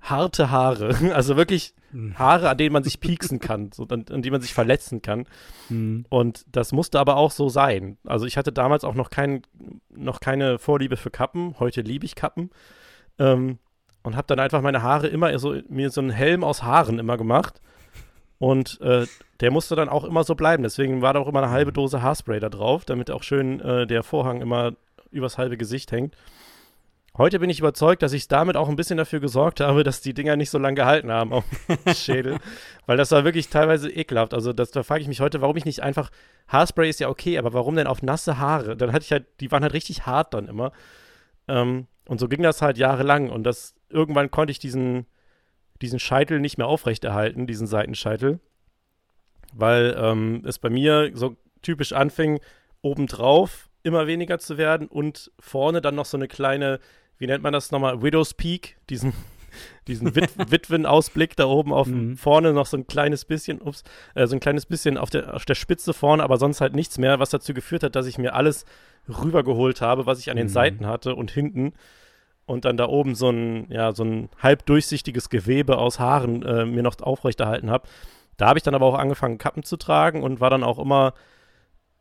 harte Haare. Also wirklich hm. Haare, an denen man sich pieksen kann, so, an, an die man sich verletzen kann. Mhm. Und das musste aber auch so sein. Also ich hatte damals auch noch, kein, noch keine Vorliebe für Kappen. Heute liebe ich Kappen. Ähm, und habe dann einfach meine Haare immer so, mir so einen Helm aus Haaren immer gemacht. Und äh, der musste dann auch immer so bleiben. Deswegen war da auch immer eine halbe hm. Dose Haarspray da drauf, damit auch schön äh, der Vorhang immer übers halbe Gesicht hängt. Heute bin ich überzeugt, dass ich damit auch ein bisschen dafür gesorgt habe, dass die Dinger nicht so lange gehalten haben auf dem Schädel. Weil das war wirklich teilweise ekelhaft. Also das, da frage ich mich heute, warum ich nicht einfach. Haarspray ist ja okay, aber warum denn auf nasse Haare? Dann hatte ich halt, die waren halt richtig hart dann immer. Ähm, und so ging das halt jahrelang. Und das irgendwann konnte ich diesen, diesen Scheitel nicht mehr aufrechterhalten, diesen Seitenscheitel. Weil ähm, es bei mir so typisch anfing, obendrauf immer weniger zu werden und vorne dann noch so eine kleine wie nennt man das nochmal, Widow's Peak, diesen, diesen Wit Witwenausblick da oben auf mhm. vorne noch so ein kleines bisschen, ups, äh, so ein kleines bisschen auf der, auf der Spitze vorne, aber sonst halt nichts mehr, was dazu geführt hat, dass ich mir alles rübergeholt habe, was ich an den mhm. Seiten hatte und hinten und dann da oben so ein, ja, so ein halb durchsichtiges Gewebe aus Haaren äh, mir noch aufrechterhalten habe. Da habe ich dann aber auch angefangen, Kappen zu tragen und war dann auch immer,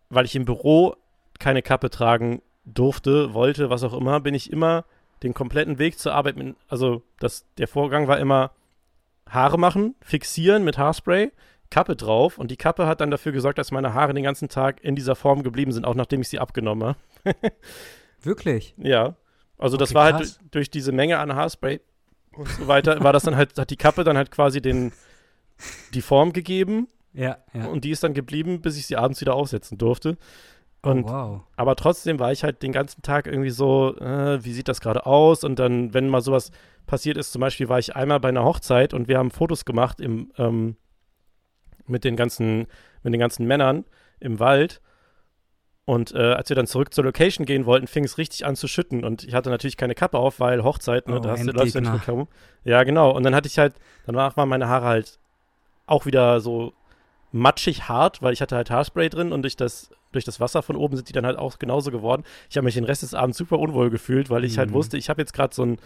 weil ich im Büro keine Kappe tragen durfte, wollte, was auch immer, bin ich immer den kompletten Weg zur Arbeit mit, also das, der Vorgang war immer Haare machen, fixieren mit Haarspray, Kappe drauf und die Kappe hat dann dafür gesorgt, dass meine Haare den ganzen Tag in dieser Form geblieben sind, auch nachdem ich sie abgenommen habe. Wirklich? Ja. Also okay, das war halt krass. halt durch diese Menge an Haarspray und so weiter, war das dann halt, hat die Kappe dann halt quasi den, die Form gegeben. Ja, ja. Und die ist dann geblieben, bis ich sie abends wieder aufsetzen durfte. Oh, und, oh, wow. Aber trotzdem war ich halt den ganzen Tag irgendwie so, äh, wie sieht das gerade aus? Und dann, wenn mal sowas passiert ist, zum Beispiel war ich einmal bei einer Hochzeit und wir haben Fotos gemacht im, ähm, mit den ganzen, mit den ganzen Männern im Wald. Und äh, als wir dann zurück zur Location gehen wollten, fing es richtig an zu schütten. Und ich hatte natürlich keine Kappe auf, weil Hochzeit, ne, oh, da hast du Leute nicht bekommen. Ja, genau. Und dann hatte ich halt, danach waren meine Haare halt auch wieder so matschig hart, weil ich hatte halt Haarspray drin und durch das, durch das Wasser von oben sind die dann halt auch genauso geworden. Ich habe mich den Rest des Abends super unwohl gefühlt, weil ich halt mhm. halt wusste, ich habe jetzt gerade so ein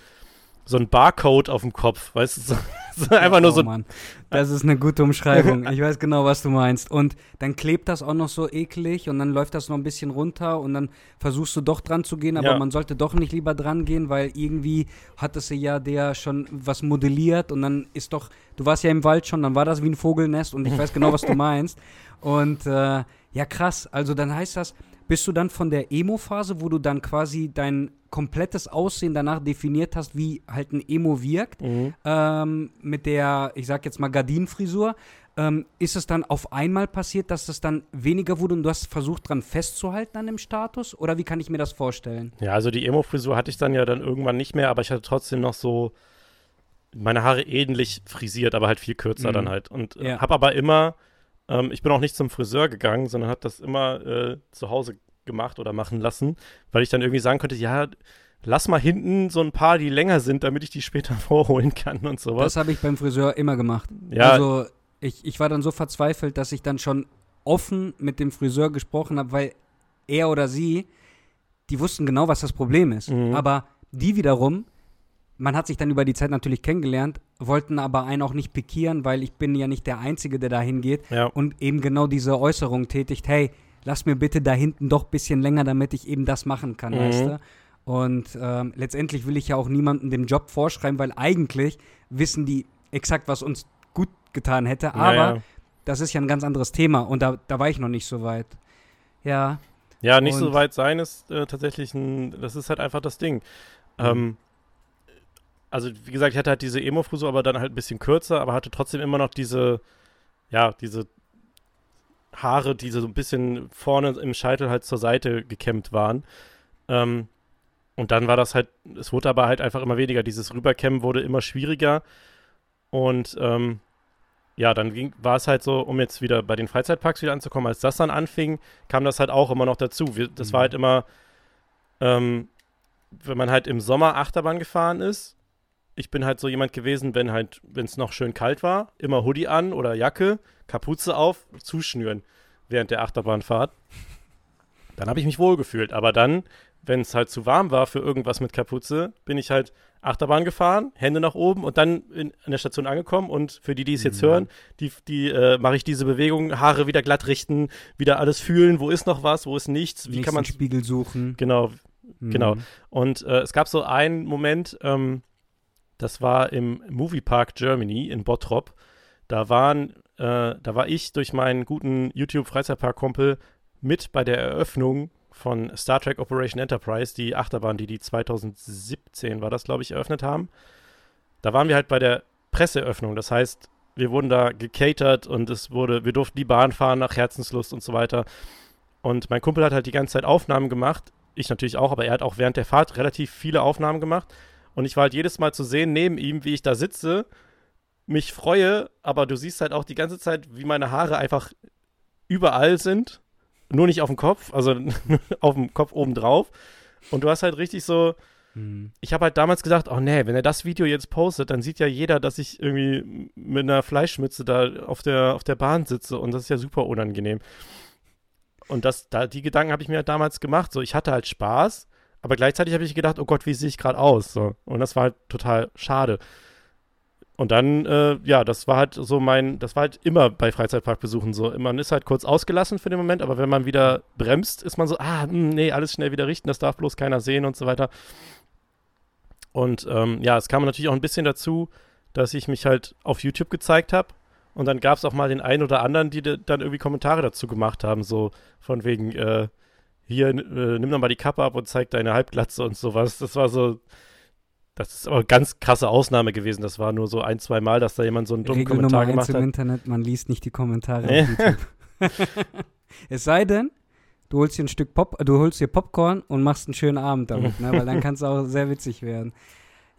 so ein Barcode auf dem Kopf, weißt du, so, so einfach nur oh, so. Mann. Das ist eine gute Umschreibung. Ich weiß genau, was du meinst. Und dann klebt das auch noch so eklig und dann läuft das noch ein bisschen runter und dann versuchst du doch dran zu gehen, aber ja. man sollte doch nicht lieber dran gehen, weil irgendwie hat es ja der schon was modelliert und dann ist doch, du warst ja im Wald schon, dann war das wie ein Vogelnest und ich weiß genau, was du meinst. Und äh, ja, krass. Also dann heißt das, bist du dann von der Emo-Phase, wo du dann quasi dein komplettes Aussehen danach definiert hast, wie halt ein Emo wirkt, mhm. ähm, mit der, ich sag jetzt mal, Gardinenfrisur, ähm, ist es dann auf einmal passiert, dass es dann weniger wurde und du hast versucht, dran festzuhalten an dem Status? Oder wie kann ich mir das vorstellen? Ja, also die Emo-Frisur hatte ich dann ja dann irgendwann nicht mehr, aber ich hatte trotzdem noch so meine Haare ähnlich frisiert, aber halt viel kürzer mhm. dann halt. Und äh, ja. habe aber immer ähm, ich bin auch nicht zum Friseur gegangen, sondern habe das immer äh, zu Hause gemacht oder machen lassen, weil ich dann irgendwie sagen könnte, ja, lass mal hinten so ein paar, die länger sind, damit ich die später vorholen kann und sowas. Das habe ich beim Friseur immer gemacht. Ja. Also ich, ich war dann so verzweifelt, dass ich dann schon offen mit dem Friseur gesprochen habe, weil er oder sie, die wussten genau, was das Problem ist. Mhm. Aber die wiederum, man hat sich dann über die Zeit natürlich kennengelernt, wollten aber einen auch nicht pikieren, weil ich bin ja nicht der Einzige, der da hingeht Ja. und eben genau diese Äußerung tätigt, hey, lass mir bitte da hinten doch ein bisschen länger, damit ich eben das machen kann, Mhm. weißt du? Und ähm, letztendlich will ich ja auch niemandem den Job vorschreiben, weil eigentlich wissen die exakt, was uns gut getan hätte. Aber ja, ja. das ist ja ein ganz anderes Thema und da, da war ich noch nicht so weit. Ja, Ja, nicht so Und- weit sein ist äh, tatsächlich ein, das ist halt einfach das Ding. Ähm, also wie gesagt, ich hatte halt diese Emo-Frisur, aber dann halt ein bisschen kürzer, aber hatte trotzdem immer noch diese, ja, diese Haare, die so ein bisschen vorne im Scheitel halt zur Seite gekämmt waren. Ähm, und dann war das halt, es wurde aber halt einfach immer weniger. Dieses Rüberkämmen wurde immer schwieriger. Und ähm, ja, dann ging, war es halt so, um jetzt wieder bei den Freizeitparks wieder anzukommen, als das dann anfing, kam das halt auch immer noch dazu. Wir, das war Mhm. halt immer, ähm, wenn man halt im Sommer Achterbahn gefahren ist, ich bin halt so jemand gewesen, wenn halt, wenn es noch schön kalt war, immer Hoodie an oder Jacke, Kapuze auf, zuschnüren während der Achterbahnfahrt. Dann habe ich mich wohl gefühlt. Aber dann, wenn es halt zu warm war für irgendwas mit Kapuze, bin ich halt Achterbahn gefahren, Hände nach oben und dann in, an der Station angekommen. Und für die, die es jetzt Mhm. hören, die, die äh, mache ich diese Bewegung, Haare wieder glatt richten, wieder alles fühlen, wo ist noch was, wo ist nichts, wie kann nächsten man Spiegel suchen. Genau, genau. Mhm. und äh, es gab so einen Moment, ähm, das war im Moviepark Germany in Bottrop. Da waren, äh, da war ich durch meinen guten YouTube-Freizeitpark-Kumpel mit bei der Eröffnung von Star Trek Operation Enterprise, die Achterbahn, die die 2017 war das, glaube ich, eröffnet haben. Da waren wir halt bei der Presseeröffnung. Das heißt, wir wurden da gecatert und es wurde, wir durften die Bahn fahren nach Herzenslust und so weiter. Und mein Kumpel hat halt die ganze Zeit Aufnahmen gemacht. Ich natürlich auch, aber er hat auch während der Fahrt relativ viele Aufnahmen gemacht. Und ich war halt jedes Mal zu sehen neben ihm, wie ich da sitze, mich freue, aber du siehst halt auch die ganze Zeit, wie meine Haare einfach überall sind. Nur nicht auf dem Kopf, also auf dem Kopf oben drauf. Und du hast halt richtig so, Mhm. ich habe halt damals gedacht, oh nee, wenn er das Video jetzt postet, dann sieht ja jeder, dass ich irgendwie mit einer Fleischmütze da auf der, auf der Bahn sitze und das ist ja super unangenehm. Und das, da, die Gedanken habe ich mir halt damals gemacht. So, ich hatte halt Spaß, aber gleichzeitig habe ich gedacht, oh Gott, wie sehe ich gerade aus? So. Und das war halt total schade. Und dann, äh, ja, das war halt so mein, das war halt immer bei Freizeitparkbesuchen so. Man ist halt kurz ausgelassen für den Moment, aber wenn man wieder bremst, ist man so, ah, mh, nee, alles schnell wieder richten, das darf bloß keiner sehen und so weiter. Und ähm, ja, es kam natürlich auch ein bisschen dazu, dass ich mich halt auf YouTube gezeigt habe. Und dann gab es auch mal den einen oder anderen, die dann irgendwie Kommentare dazu gemacht haben, so von wegen, äh, hier, äh, nimm doch mal die Kappe ab und zeig deine Halbglatze und sowas. Das war so, das ist aber eine ganz krasse Ausnahme gewesen. Das war nur so ein, zwei Mal, dass da jemand so einen dummen Regel Kommentar Nummer gemacht im hat. Internet, man liest nicht die Kommentare Nee. auf YouTube. es sei denn, du holst dir ein Stück Pop, du holst dir Popcorn und machst einen schönen Abend damit, ne? weil dann kann es auch sehr witzig werden.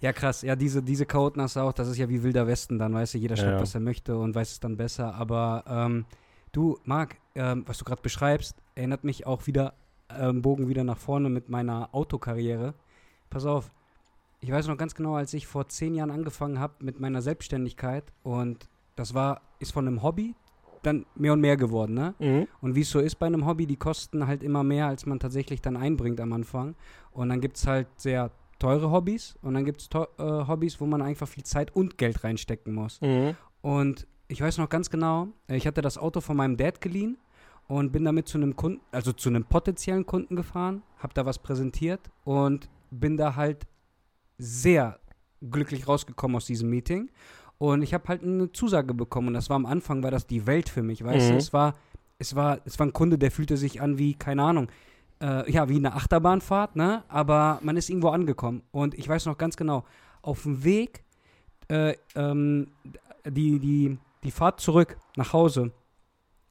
Ja, krass. Ja, diese, diese Chaoten hast du auch, das ist ja wie Wilder Westen dann, weißt du, jeder Ja, schreibt, ja. was er möchte und weiß es dann besser. Aber ähm, du, Marc, ähm, was du gerade beschreibst, erinnert mich auch wieder, ähm, Bogen wieder nach vorne mit meiner Autokarriere. Pass auf, ich weiß noch ganz genau, als ich vor zehn Jahren angefangen habe mit meiner Selbstständigkeit und das war, ist von einem Hobby dann mehr und mehr geworden, ne? Mhm. Und wie es so ist bei einem Hobby, die kosten halt immer mehr, als man tatsächlich dann einbringt am Anfang. Und dann gibt es halt sehr teure Hobbys und dann gibt es äh, Hobbys, wo man einfach viel Zeit und Geld reinstecken muss. Mhm. Und ich weiß noch ganz genau, äh, ich hatte das Auto von meinem Dad geliehen und bin damit zu einem Kunden, also zu einem potenziellen Kunden gefahren, habe da was präsentiert und bin da halt sehr glücklich rausgekommen aus diesem Meeting. Und ich habe halt eine Zusage bekommen und das war am Anfang, war das die Welt für mich, weißt Mhm. du? Es war, es war, es war ein Kunde, der fühlte sich an wie, keine Ahnung, äh, ja, wie eine Achterbahnfahrt, ne? Aber man ist irgendwo angekommen. Und ich weiß noch ganz genau, auf dem Weg, äh, ähm, die, die, die Fahrt zurück nach Hause,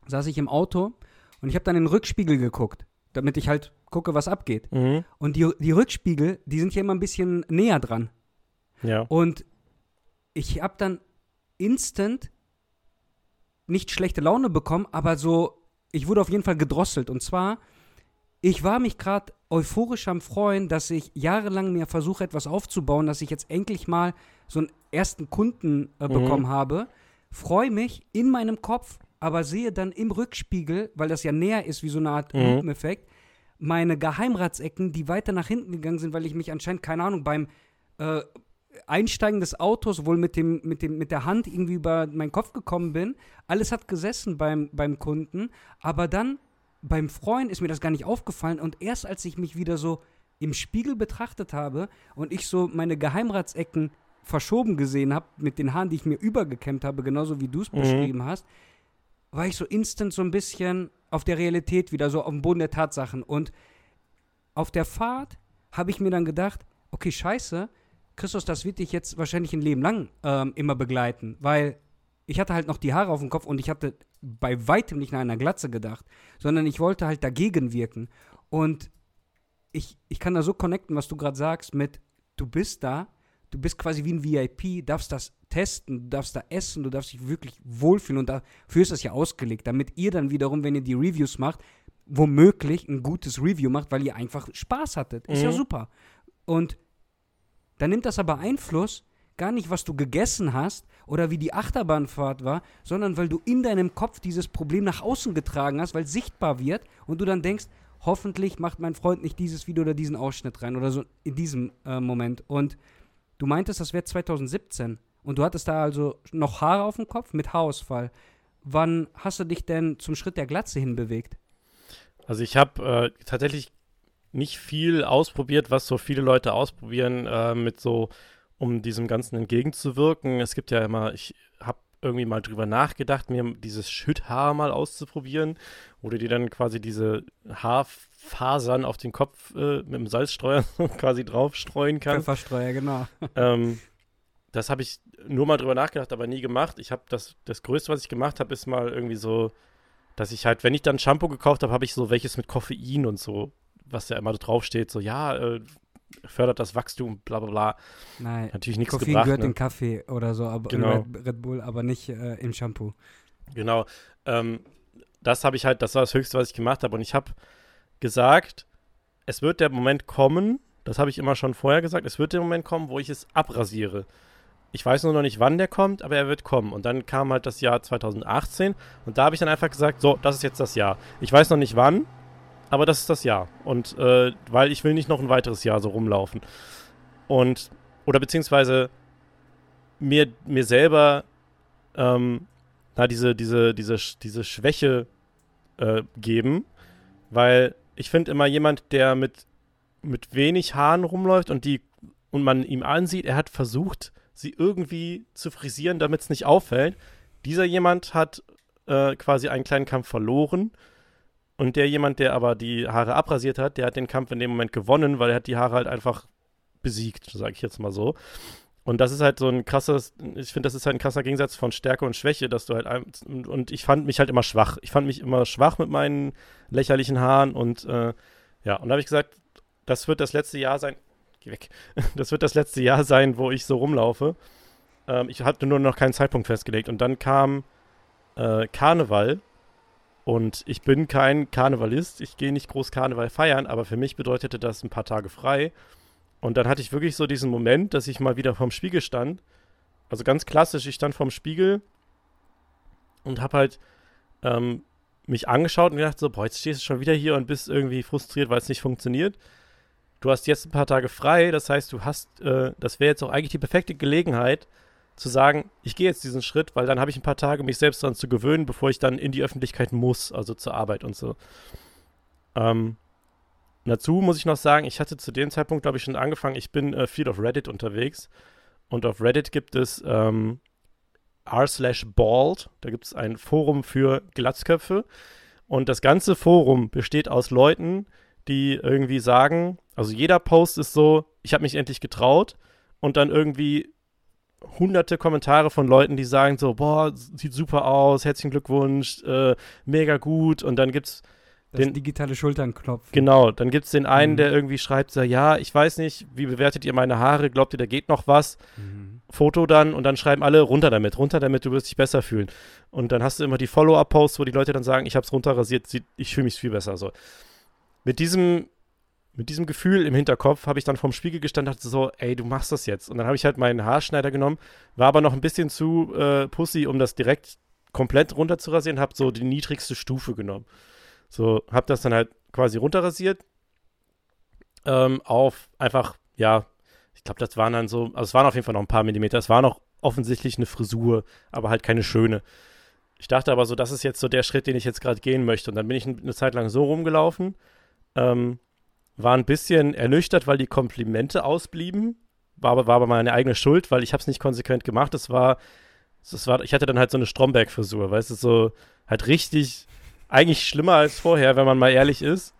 saß ich im Auto und ich habe dann in den Rückspiegel geguckt, damit ich halt gucke, was abgeht. Mhm. Und die, die Rückspiegel, die sind ja immer ein bisschen näher dran. Ja. Und ich habe dann instant nicht schlechte Laune bekommen, aber so, ich wurde auf jeden Fall gedrosselt. Und zwar, ich war mich gerade euphorisch am Freuen, dass ich jahrelang mir versuche, etwas aufzubauen, dass ich jetzt endlich mal so einen ersten Kunden äh, Mhm. bekommen habe. Freue mich in meinem Kopf, aber sehe dann im Rückspiegel, weil das ja näher ist wie so eine Art Mhm. Lupeneffekt, meine Geheimratsecken, die weiter nach hinten gegangen sind, weil ich mich anscheinend, keine Ahnung, beim äh, Einsteigen des Autos wohl mit, dem, mit, dem, mit der Hand irgendwie über meinen Kopf gekommen bin. Alles hat gesessen beim, beim Kunden, aber dann beim Freund ist mir das gar nicht aufgefallen und erst als ich mich wieder so im Spiegel betrachtet habe und ich so meine Geheimratsecken verschoben gesehen habe mit den Haaren, die ich mir übergekämmt habe, genauso wie du es mhm. beschrieben hast, war ich so instant so ein bisschen auf der Realität wieder, so auf dem Boden der Tatsachen. Und auf der Fahrt habe ich mir dann gedacht, okay, scheiße, Christus, das wird dich jetzt wahrscheinlich ein Leben lang ähm, immer begleiten, weil ich hatte halt noch die Haare auf dem Kopf und ich hatte bei weitem nicht nach einer Glatze gedacht, sondern ich wollte halt dagegen wirken. Und ich, ich kann da so connecten, was du gerade sagst, mit du bist da, du bist quasi wie ein VIP, darfst das testen, du darfst da essen, du darfst dich wirklich wohlfühlen und dafür ist das ja ausgelegt, damit ihr dann wiederum, wenn ihr die Reviews macht, womöglich ein gutes Review macht, weil ihr einfach Spaß hattet. Ist mhm. ja super. Und dann nimmt das aber Einfluss, gar nicht, was du gegessen hast oder wie die Achterbahnfahrt war, sondern weil du in deinem Kopf dieses Problem nach außen getragen hast, weil es sichtbar wird und du dann denkst, hoffentlich macht mein Freund nicht dieses Video oder diesen Ausschnitt rein oder so in diesem äh, Moment. Und du meintest, das wäre 2017 und du hattest da also noch Haare auf dem Kopf mit Haarausfall. Wann hast du dich denn zum Schritt der Glatze hinbewegt? Also ich habe äh, tatsächlich nicht viel ausprobiert, was so viele Leute ausprobieren, äh, mit so, um diesem Ganzen entgegenzuwirken. Es gibt ja immer, ich habe irgendwie mal drüber nachgedacht, mir dieses Schütthaar mal auszuprobieren, wo du dir dann quasi diese Haarfasern auf den Kopf äh, mit dem Salzstreuer quasi draufstreuen kannst. Pfefferstreuer, genau. Ähm, das habe ich nur mal drüber nachgedacht, aber nie gemacht. Ich habe das, das Größte, was ich gemacht habe, ist mal irgendwie so, dass ich halt, wenn ich dann Shampoo gekauft habe, habe ich so welches mit Koffein und so, was ja immer draufsteht, so, ja, äh, fördert das Wachstum, bla bla bla. Nein, natürlich nichts Koffein gebracht. gehört ne? in Kaffee oder so, aber genau. Red, Red, Bull, aber nicht äh, im Shampoo. Genau. Ähm, das habe ich halt, das war das Höchste, was ich gemacht habe. Und ich habe gesagt, es wird der Moment kommen, das habe ich immer schon vorher gesagt, es wird der Moment kommen, wo ich es abrasiere. Ich weiß nur noch nicht, wann der kommt, aber er wird kommen. Und dann kam halt das Jahr 2018 und da habe ich dann einfach gesagt, so, das ist jetzt das Jahr. Ich weiß noch nicht wann, aber das ist das Jahr. Und äh, weil ich will nicht noch ein weiteres Jahr so rumlaufen. Und, oder beziehungsweise mir, mir selber ähm, na, diese, diese, diese, diese Schwäche äh, geben, weil ich finde immer jemand, der mit, mit wenig Haaren rumläuft und die und man ihm ansieht, er hat versucht, sie irgendwie zu frisieren, damit es nicht auffällt. Dieser jemand hat äh, quasi einen kleinen Kampf verloren und der jemand, der aber die Haare abrasiert hat, der hat den Kampf in dem Moment gewonnen, weil er hat die Haare halt einfach besiegt, sage ich jetzt mal so. Und das ist halt so ein krasses, ich finde, das ist halt ein krasser Gegensatz von Stärke und Schwäche, dass du halt, und ich fand mich halt immer schwach. Ich fand mich immer schwach mit meinen lächerlichen Haaren und äh, ja, und da habe ich gesagt, das wird das letzte Jahr sein, geh weg, das wird das letzte Jahr sein, wo ich so rumlaufe. Ähm, ich hatte nur noch keinen Zeitpunkt festgelegt und dann kam äh, Karneval und ich bin kein Karnevalist, ich gehe nicht groß Karneval feiern, aber für mich bedeutete das ein paar Tage frei. Und dann hatte ich wirklich so diesen Moment, dass ich mal wieder vorm Spiegel stand. Also ganz klassisch, ich stand vorm Spiegel und habe halt ähm, mich angeschaut und gedacht so, boah, jetzt stehst du schon wieder hier und bist irgendwie frustriert, weil es nicht funktioniert. Du hast jetzt ein paar Tage frei, das heißt, du hast, äh, das wäre jetzt auch eigentlich die perfekte Gelegenheit, zu sagen, ich gehe jetzt diesen Schritt, weil dann habe ich ein paar Tage, mich selbst daran zu gewöhnen, bevor ich dann in die Öffentlichkeit muss, also zur Arbeit und so. Ähm, dazu muss ich noch sagen, ich hatte zu dem Zeitpunkt, glaube ich, schon angefangen, ich bin äh, viel auf Reddit unterwegs. Und auf Reddit gibt es ähm, r slash bald, da gibt es ein Forum für Glatzköpfe. Und das ganze Forum besteht aus Leuten, die irgendwie sagen, also jeder Post ist so, ich habe mich endlich getraut. Und dann irgendwie hunderte Kommentare von Leuten, die sagen so, boah, sieht super aus, herzlichen Glückwunsch, äh, mega gut. Und dann gibt's das den digitale Schulternknopf. Genau, dann gibt es den einen, mhm. der irgendwie schreibt so, ja, ich weiß nicht, wie bewertet ihr meine Haare? Glaubt ihr, da geht noch was? Mhm. Foto dann und dann schreiben alle runter damit, runter damit, du wirst dich besser fühlen. Und dann hast du immer die Follow-up-Posts, wo die Leute dann sagen, ich habe es runterrasiert, ich fühle mich viel besser. So. Mit diesem mit diesem Gefühl im Hinterkopf habe ich dann vorm Spiegel gestanden und dachte so, ey, du machst das jetzt. Und dann habe ich halt meinen Haarschneider genommen, war aber noch ein bisschen zu äh, pussy, um das direkt komplett runter zu rasieren, habe so die niedrigste Stufe genommen. So, habe das dann halt quasi runterrasiert. Ähm, auf einfach, ja, ich glaube, das waren dann so, also es waren auf jeden Fall noch ein paar Millimeter. Es war noch offensichtlich eine Frisur, aber halt keine schöne. Ich dachte aber so, das ist jetzt so der Schritt, den ich jetzt gerade gehen möchte. Und dann bin ich eine Zeit lang so rumgelaufen, ähm, war ein bisschen ernüchtert, weil die Komplimente ausblieben. War aber, war aber meine eigene Schuld, weil ich habe es nicht konsequent gemacht. Es war, es war, ich hatte dann halt so eine Stromberg-Frisur, weißt du, so halt richtig, eigentlich schlimmer als vorher, wenn man mal ehrlich ist.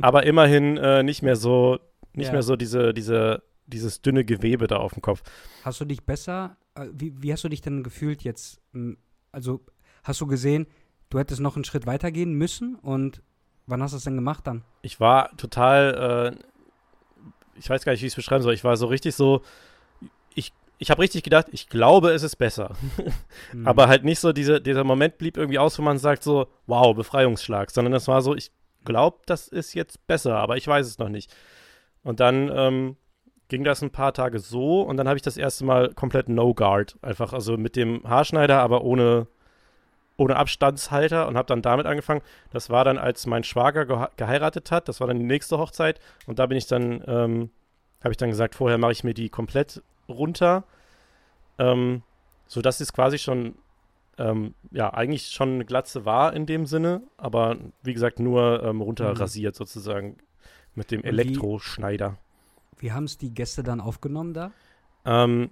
Aber immerhin äh, nicht mehr so, nicht Ja. mehr so diese, diese, dieses dünne Gewebe da auf dem Kopf. Hast du dich besser, äh, wie, wie hast du dich denn gefühlt jetzt? Also hast du gesehen, du hättest noch einen Schritt weitergehen müssen und wann hast du es denn gemacht dann? ich war total, äh, ich weiß gar nicht, wie ich es beschreiben soll. Ich war so richtig so, ich, ich habe richtig gedacht, ich glaube, es ist besser. Hm. Aber halt nicht so, diese, dieser Moment blieb irgendwie aus, wo man sagt so, wow, Befreiungsschlag, sondern es war so, ich glaube, das ist jetzt besser, aber ich weiß es noch nicht. Und dann ähm, ging das ein paar Tage so und dann habe ich das erste Mal komplett No Guard, einfach also mit dem Haarschneider, aber ohne, ohne Abstandshalter und habe dann damit angefangen. Das war dann, als mein Schwager geheiratet hat, das war dann die nächste Hochzeit und da bin ich dann, ähm, habe ich dann gesagt, vorher mache ich mir die komplett runter, ähm, sodass es quasi schon, ähm, ja, eigentlich schon eine Glatze war in dem Sinne, aber wie gesagt nur ähm, runter Mhm. rasiert sozusagen mit dem Und wie- Elektroschneider. Wie haben es die Gäste dann aufgenommen da? Ähm,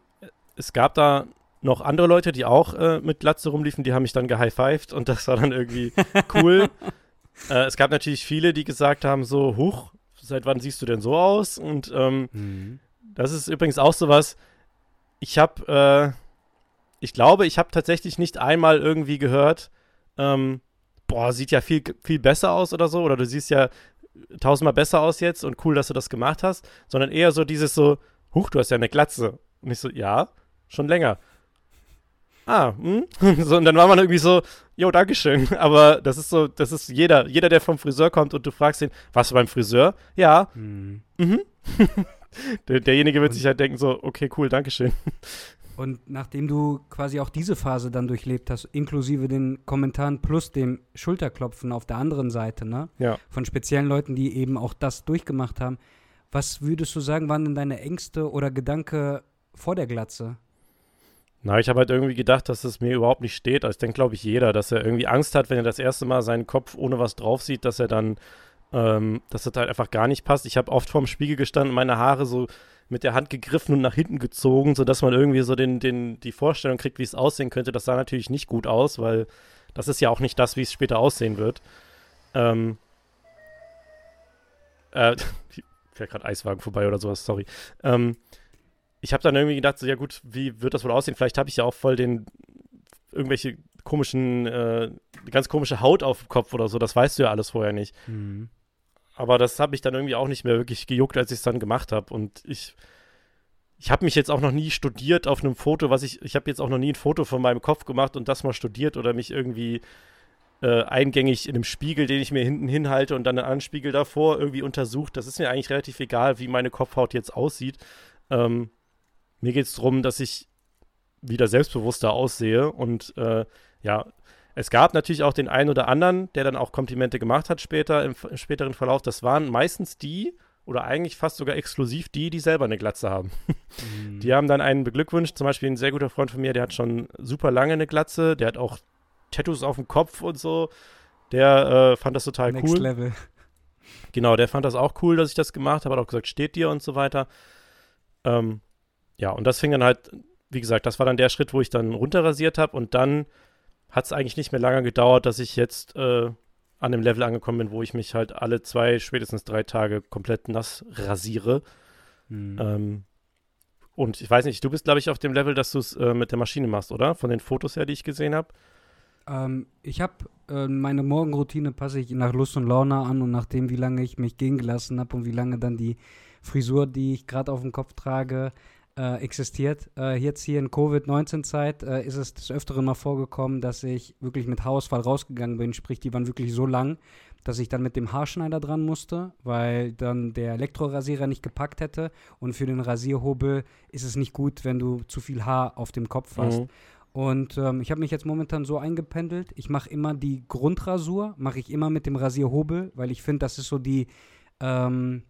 es gab da noch andere Leute, die auch äh, mit Glatze rumliefen, die haben mich dann gehighfived und das war dann irgendwie cool. äh, es gab natürlich viele, die gesagt haben so, huch, seit wann siehst du denn so aus? Und ähm, das ist übrigens auch sowas, ich habe, äh, ich glaube, ich habe tatsächlich nicht einmal irgendwie gehört, ähm, boah, sieht ja viel, viel besser aus oder so, oder du siehst ja tausendmal besser aus jetzt und cool, dass du das gemacht hast, sondern eher so dieses so, huch, du hast ja eine Glatze. Und ich so, ja, schon länger. Ah, hm? so, und dann war man irgendwie so, jo, Dankeschön. Aber das ist so, das ist jeder, jeder, der vom Friseur kommt und du fragst ihn, warst du beim Friseur? Ja, Hm. mhm. Der, derjenige wird Und- sich halt denken so, okay, cool, Dankeschön. Und nachdem du quasi auch diese Phase dann durchlebt hast, inklusive den Kommentaren plus dem Schulterklopfen auf der anderen Seite, ne? Ja. Von speziellen Leuten, die eben auch das durchgemacht haben. Was würdest du sagen, waren denn deine Ängste oder Gedanke vor der Glatze? Na, ich habe halt irgendwie gedacht, dass es mir überhaupt nicht steht. Also ich denke, glaube ich, jeder, dass er irgendwie Angst hat, wenn er das erste Mal seinen Kopf ohne was drauf sieht, dass er dann, ähm, dass das halt einfach gar nicht passt. Ich habe oft vorm Spiegel gestanden, meine Haare so mit der Hand gegriffen und nach hinten gezogen, sodass man irgendwie so den, den, die Vorstellung kriegt, wie es aussehen könnte. Das sah natürlich nicht gut aus, weil das ist ja auch nicht das, wie es später aussehen wird. Ähm, äh, fährt gerade Eiswagen vorbei oder sowas, sorry. Ähm, ich habe dann irgendwie gedacht, so, ja gut, wie wird das wohl aussehen? Vielleicht habe ich ja auch voll den irgendwelche komischen, äh, ganz komische Haut auf dem Kopf oder so. Das weißt du ja alles vorher nicht. Aber das habe ich dann irgendwie auch nicht mehr wirklich gejuckt, als ich es dann gemacht habe. Und ich, ich habe mich jetzt auch noch nie studiert auf einem Foto, was ich, ich habe jetzt auch noch nie ein Foto von meinem Kopf gemacht und das mal studiert oder mich irgendwie äh, eingängig in einem Spiegel, den ich mir hinten hinhalte und dann einen anderen Spiegel davor irgendwie untersucht. Das ist mir eigentlich relativ egal, wie meine Kopfhaut jetzt aussieht. Ähm, mir geht es darum, dass ich wieder selbstbewusster aussehe und äh, ja, es gab natürlich auch den einen oder anderen, der dann auch Komplimente gemacht hat später im, im späteren Verlauf. Das waren meistens die oder eigentlich fast sogar exklusiv die, die selber eine Glatze haben. Mhm. Die haben dann einen beglückwünscht. Zum Beispiel ein sehr guter Freund von mir, der hat schon super lange eine Glatze, der hat auch Tattoos auf dem Kopf und so. Der äh, fand das total Next cool. Level. Genau, der fand das auch cool, dass ich das gemacht habe, hat auch gesagt, steht dir und so weiter. Ähm, ja, und das fing dann halt, wie gesagt, das war dann der Schritt, wo ich dann runterrasiert habe und dann hat es eigentlich nicht mehr lange gedauert, dass ich jetzt äh, an dem Level angekommen bin, wo ich mich halt alle zwei, spätestens drei Tage komplett nass rasiere. Mhm. Ähm, und ich weiß nicht, du bist, glaube ich, auf dem Level, dass du es äh, mit der Maschine machst, oder? Von den Fotos her, die ich gesehen habe. Ähm, ich habe äh, meine Morgenroutine passe ich nach Lust und Laune an und nachdem, wie lange ich mich gehen gelassen habe und wie lange dann die Frisur, die ich gerade auf dem Kopf trage, äh, existiert. Äh, jetzt hier in Covid-19-Zeit äh, ist es des Öfteren mal vorgekommen, dass ich wirklich mit Haarausfall rausgegangen bin. Sprich, die waren wirklich so lang, dass ich dann mit dem Haarschneider dran musste, weil dann der Elektrorasierer nicht gepackt hätte. Und für den Rasierhobel ist es nicht gut, wenn du zu viel Haar auf dem Kopf hast. Mhm. Und ähm, ich habe mich jetzt momentan so eingependelt. Ich mache immer die Grundrasur, mache ich immer mit dem Rasierhobel, weil ich finde, das ist so die, ähm,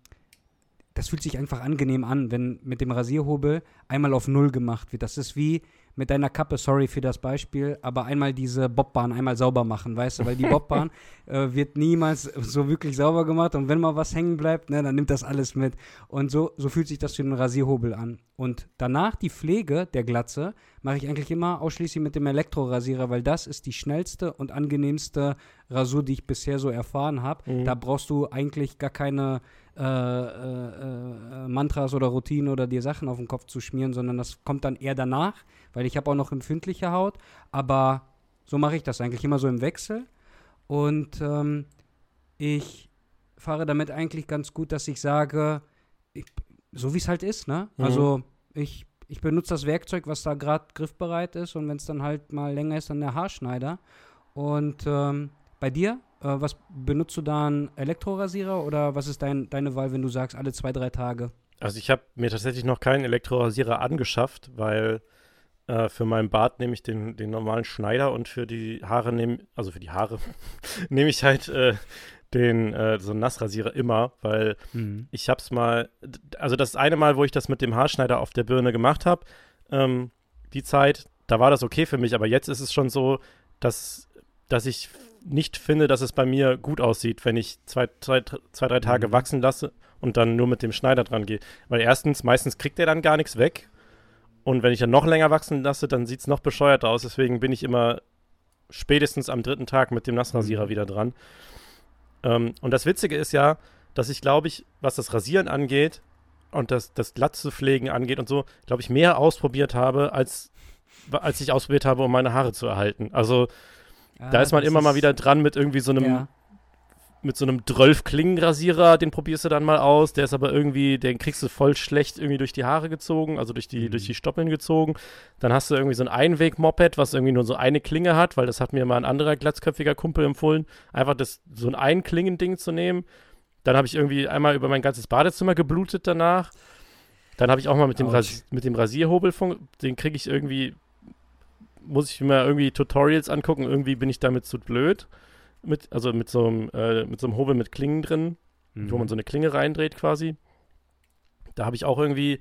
das fühlt sich einfach angenehm an, wenn mit dem Rasierhobel einmal auf Null gemacht wird. Das ist wie mit deiner Kappe, sorry für das Beispiel, aber einmal diese Bobbahn einmal sauber machen, weißt du, weil die Bobbahn äh, wird niemals so wirklich sauber gemacht und wenn mal was hängen bleibt, ne, dann nimmt das alles mit. Und so, so fühlt sich das für den Rasierhobel an. Und danach die Pflege der Glatze mache ich eigentlich immer ausschließlich mit dem Elektrorasierer, weil das ist die schnellste und angenehmste Rasur, die ich bisher so erfahren habe. Mhm. Da brauchst du eigentlich gar keine äh, äh, äh, Mantras oder Routinen oder dir Sachen auf den Kopf zu schmieren, sondern das kommt dann eher danach, weil ich habe auch noch empfindliche Haut. Aber so mache ich das eigentlich immer so im Wechsel. Und ähm, ich fahre damit eigentlich ganz gut, dass ich sage, ich, so wie es halt ist, ne? Mhm. Also ich, ich benutze das Werkzeug, was da gerade griffbereit ist und wenn es dann halt mal länger ist, dann der Haarschneider. Und ähm, bei dir? Äh, was benutzt du da einen Elektrorasierer oder was ist dein, deine Wahl, wenn du sagst, alle zwei, drei Tage? Also ich habe mir tatsächlich noch keinen Elektrorasierer angeschafft, weil äh, für meinen Bart nehme ich den, den normalen Schneider und für die Haare nehme, also für die Haare nehme ich halt äh, den äh, so einen Nassrasierer immer, weil mhm. ich hab's mal, also das eine Mal, wo ich das mit dem Haarschneider auf der Birne gemacht habe, ähm, die Zeit, da war das okay für mich, aber jetzt ist es schon so, dass, dass ich nicht finde, dass es bei mir gut aussieht, wenn ich zwei, zwei, zwei drei Tage mhm. wachsen lasse und dann nur mit dem Schneider dran gehe. Weil erstens, meistens kriegt er dann gar nichts weg. Und wenn ich dann noch länger wachsen lasse, dann sieht es noch bescheuert aus. Deswegen bin ich immer spätestens am dritten Tag mit dem Nassrasierer mhm. wieder dran. Ähm, und das Witzige ist ja, dass ich, glaube ich, was das Rasieren angeht und das, das Glatzepflegen angeht und so, glaube ich, mehr ausprobiert habe, als, als ich ausprobiert habe, um meine Haare zu erhalten. Also da ah, ist man immer ist mal wieder dran mit irgendwie so einem ja. mit so einem 12 Klingenrasierer, den probierst du dann mal aus, der ist aber irgendwie, den kriegst du voll schlecht irgendwie durch die Haare gezogen, also durch die mhm. durch die Stoppeln gezogen. Dann hast du irgendwie so ein Einweg-Moped, was irgendwie nur so eine Klinge hat, weil das hat mir mal ein anderer glatzköpfiger Kumpel empfohlen, einfach das so ein Einklingending zu nehmen. Dann habe ich irgendwie einmal über mein ganzes Badezimmer geblutet danach. Dann habe ich auch mal mit dem, Ras mit dem Rasierhobel, den kriege ich irgendwie muss ich mir irgendwie Tutorials angucken. Irgendwie bin ich damit zu blöd. Mit, also mit so einem, äh, mit so einem Hobel mit Klingen drin, mhm. wo man so eine Klinge reindreht quasi. Da habe ich auch irgendwie,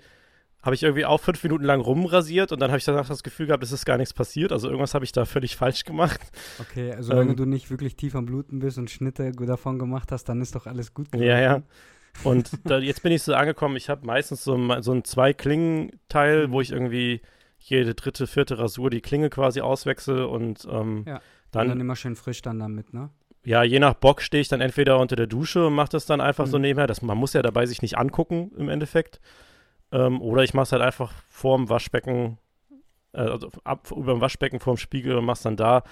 habe ich irgendwie auch fünf Minuten lang rumrasiert und dann habe ich danach das Gefühl gehabt, es ist gar nichts passiert. Also irgendwas habe ich da völlig falsch gemacht. Okay, also solange ähm, du nicht wirklich tief am Bluten bist und Schnitte davon gemacht hast, dann ist doch alles gut. Gelaufen. Ja, ja. Und da, jetzt bin ich so angekommen, ich habe meistens so, so ein Zwei-Klingen-Teil, wo ich irgendwie jede dritte, vierte Rasur die Klinge quasi auswechsel und ähm, ja. dann, und dann immer schön frisch dann damit, ne? Ja, je nach Bock stehe ich dann entweder unter der Dusche und mache das dann einfach mhm. so nebenher. Das, man muss ja dabei sich nicht angucken im Endeffekt. Ähm, oder ich mache es halt einfach vorm Waschbecken, äh, also ab, über dem Waschbecken vorm Spiegel und mache es dann da.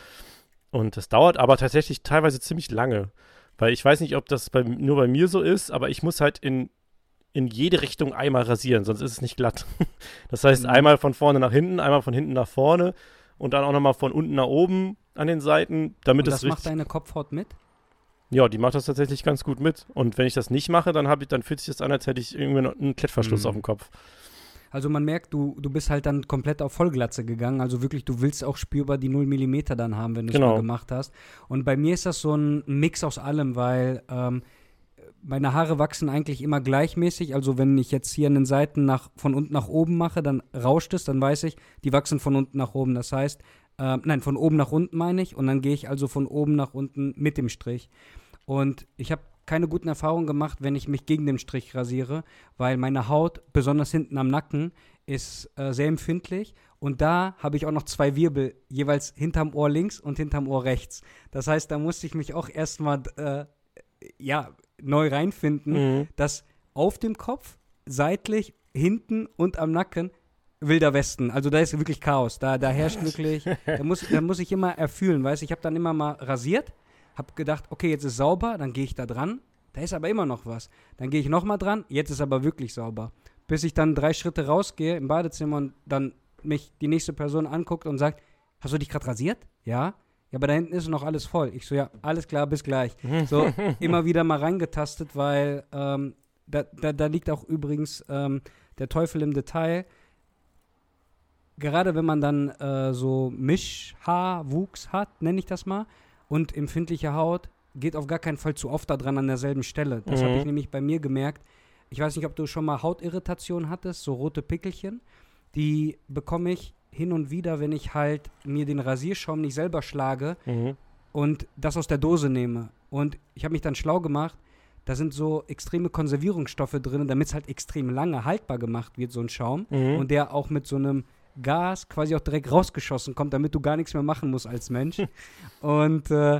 Und das dauert aber tatsächlich teilweise ziemlich lange. Weil ich weiß nicht, ob das bei, nur bei mir so ist, aber ich muss halt in in jede Richtung einmal rasieren, sonst ist es nicht glatt. Das heißt, mhm. einmal von vorne nach hinten, einmal von hinten nach vorne und dann auch nochmal von unten nach oben an den Seiten, damit und es das macht deine Kopfhaut mit? Ja, die macht das tatsächlich ganz gut mit. Und wenn ich das nicht mache, dann, ich, dann fühlt sich das an, als hätte ich irgendwie einen Klettverschluss mhm. auf dem Kopf. Also man merkt, du, du bist halt dann komplett auf Vollglatze gegangen. Also wirklich, du willst auch spürbar die 0 mm dann haben, wenn du es genau. mal gemacht hast. Und bei mir ist das so ein Mix aus allem, weil ähm, meine Haare wachsen eigentlich immer gleichmäßig. Also wenn ich jetzt hier an den Seiten nach, von unten nach oben mache, dann rauscht es, dann weiß ich, die wachsen von unten nach oben. Das heißt, äh, nein, von oben nach unten meine ich. Und dann gehe ich also von oben nach unten mit dem Strich. Und ich habe keine guten Erfahrungen gemacht, wenn ich mich gegen den Strich rasiere, weil meine Haut, besonders hinten am Nacken, ist äh, sehr empfindlich. Und da habe ich auch noch zwei Wirbel, jeweils hinterm Ohr links und hinterm Ohr rechts. Das heißt, da musste ich mich auch erstmal, äh, ja, neu reinfinden, mhm. dass auf dem Kopf, seitlich, hinten und am Nacken wilder Westen. Also da ist wirklich Chaos. Da, da herrscht wirklich, da muss, da muss ich immer erfühlen, weißt du, ich habe dann immer mal rasiert, habe gedacht, okay, jetzt ist sauber, dann gehe ich da dran. Da ist aber immer noch was. Dann gehe ich nochmal dran, jetzt ist aber wirklich sauber. Bis ich dann drei Schritte rausgehe im Badezimmer und dann mich die nächste Person anguckt und sagt, hast du dich gerade rasiert? Ja ja, aber da hinten ist noch alles voll. Ich so, ja, alles klar, bis gleich. So, immer wieder mal reingetastet, weil ähm, da, da, da, liegt auch übrigens ähm, der Teufel im Detail. gerade wenn man dann äh, so Mischhaarwuchs hat, nenne ich das mal, und empfindliche Haut, geht auf gar keinen Fall zu oft da dran an derselben Stelle. Das habe Mhm. ich nämlich bei mir gemerkt. Ich weiß nicht, ob du schon mal Hautirritation hattest, so rote Pickelchen. Die bekomme ich hin und wieder, wenn ich halt mir den Rasierschaum nicht selber schlage Mhm. und das aus der Dose nehme. Und ich habe mich dann schlau gemacht, da sind so extreme Konservierungsstoffe drin, damit es halt extrem lange haltbar gemacht wird, so ein Schaum. Mhm. Und der auch mit so einem Gas quasi auch direkt rausgeschossen kommt, damit du gar nichts mehr machen musst als Mensch. und äh,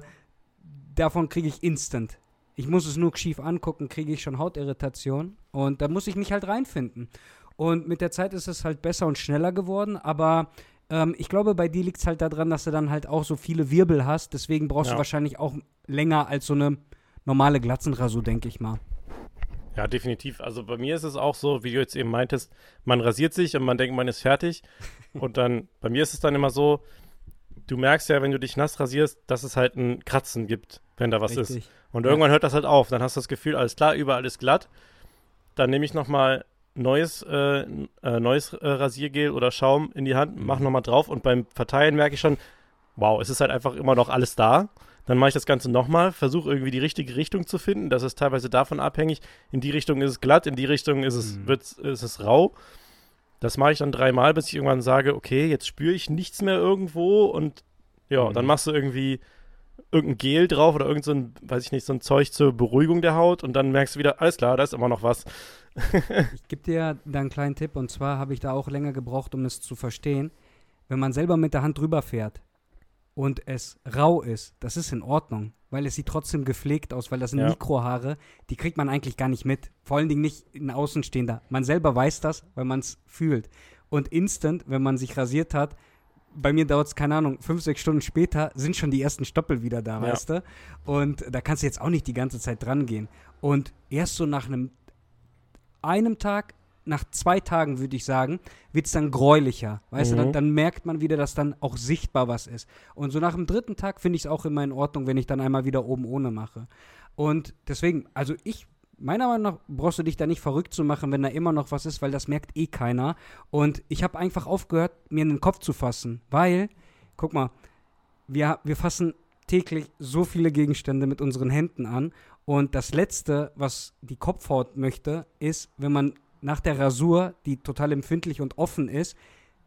davon kriege ich instant. Ich muss es nur schief angucken, kriege ich schon Hautirritation. Und da muss ich mich halt reinfinden. Und mit der Zeit ist es halt besser und schneller geworden, aber ähm, ich glaube, bei dir liegt es halt daran, dass du dann halt auch so viele Wirbel hast. Deswegen brauchst Ja. du wahrscheinlich auch länger als so eine normale Glatzenrasur, denke ich mal. Ja, definitiv. Also bei mir ist es auch so, wie du jetzt eben meintest, man rasiert sich und man denkt, man ist fertig. und dann, bei mir ist es dann immer so, du merkst ja, wenn du dich nass rasierst, dass es halt ein Kratzen gibt, wenn da was ist. Richtig. Und Ja. irgendwann hört das halt auf. Dann hast du das Gefühl, alles klar, überall ist glatt. Dann nehme ich nochmal neues, äh, äh, neues äh, Rasiergel oder Schaum in die Hand, mache nochmal drauf und beim Verteilen merke ich schon, wow, es ist halt einfach immer noch alles da. Dann mache ich das Ganze nochmal, versuche irgendwie die richtige Richtung zu finden. Das ist teilweise davon abhängig. In die Richtung ist es glatt, in die Richtung ist es, Mhm. ist es rau. Das mache ich dann dreimal, bis ich irgendwann sage, okay, jetzt spüre ich nichts mehr irgendwo und ja, Mhm. dann machst du irgendwie irgendein Gel drauf oder irgend so ein, weiß ich nicht, so ein Zeug zur Beruhigung der Haut und dann merkst du wieder, alles klar, da ist immer noch was. Ich gebe dir da einen kleinen Tipp und zwar habe ich da auch länger gebraucht, um es zu verstehen. Wenn man selber mit der Hand drüber fährt und es rau ist, das ist in Ordnung, weil es sieht trotzdem gepflegt aus, weil das sind Ja. Mikrohaare, die kriegt man eigentlich gar nicht mit. Vor allen Dingen nicht ein Außenstehender. Man selber weiß das, weil man es fühlt. Und instant, wenn man sich rasiert hat, bei mir dauert es, keine Ahnung, fünf, sechs Stunden später sind schon die ersten Stoppel wieder da, Ja. weißt du? Und da kannst du jetzt auch nicht die ganze Zeit dran gehen. Und erst so nach einem einem Tag, nach zwei Tagen würde ich sagen, wird es dann gräulicher. Weißt du, Mhm. dann, dann merkt man wieder, dass dann auch sichtbar was ist. Und so nach dem dritten Tag finde ich es auch immer in Ordnung, wenn ich dann einmal wieder oben ohne mache. Und deswegen, also ich, meiner Meinung nach brauchst du dich da nicht verrückt zu machen, wenn da immer noch was ist, weil das merkt eh keiner. Und ich habe einfach aufgehört, mir in den Kopf zu fassen, weil, guck mal, wir, wir fassen täglich so viele Gegenstände mit unseren Händen an. Und das Letzte, was die Kopfhaut möchte, ist, wenn man nach der Rasur, die total empfindlich und offen ist,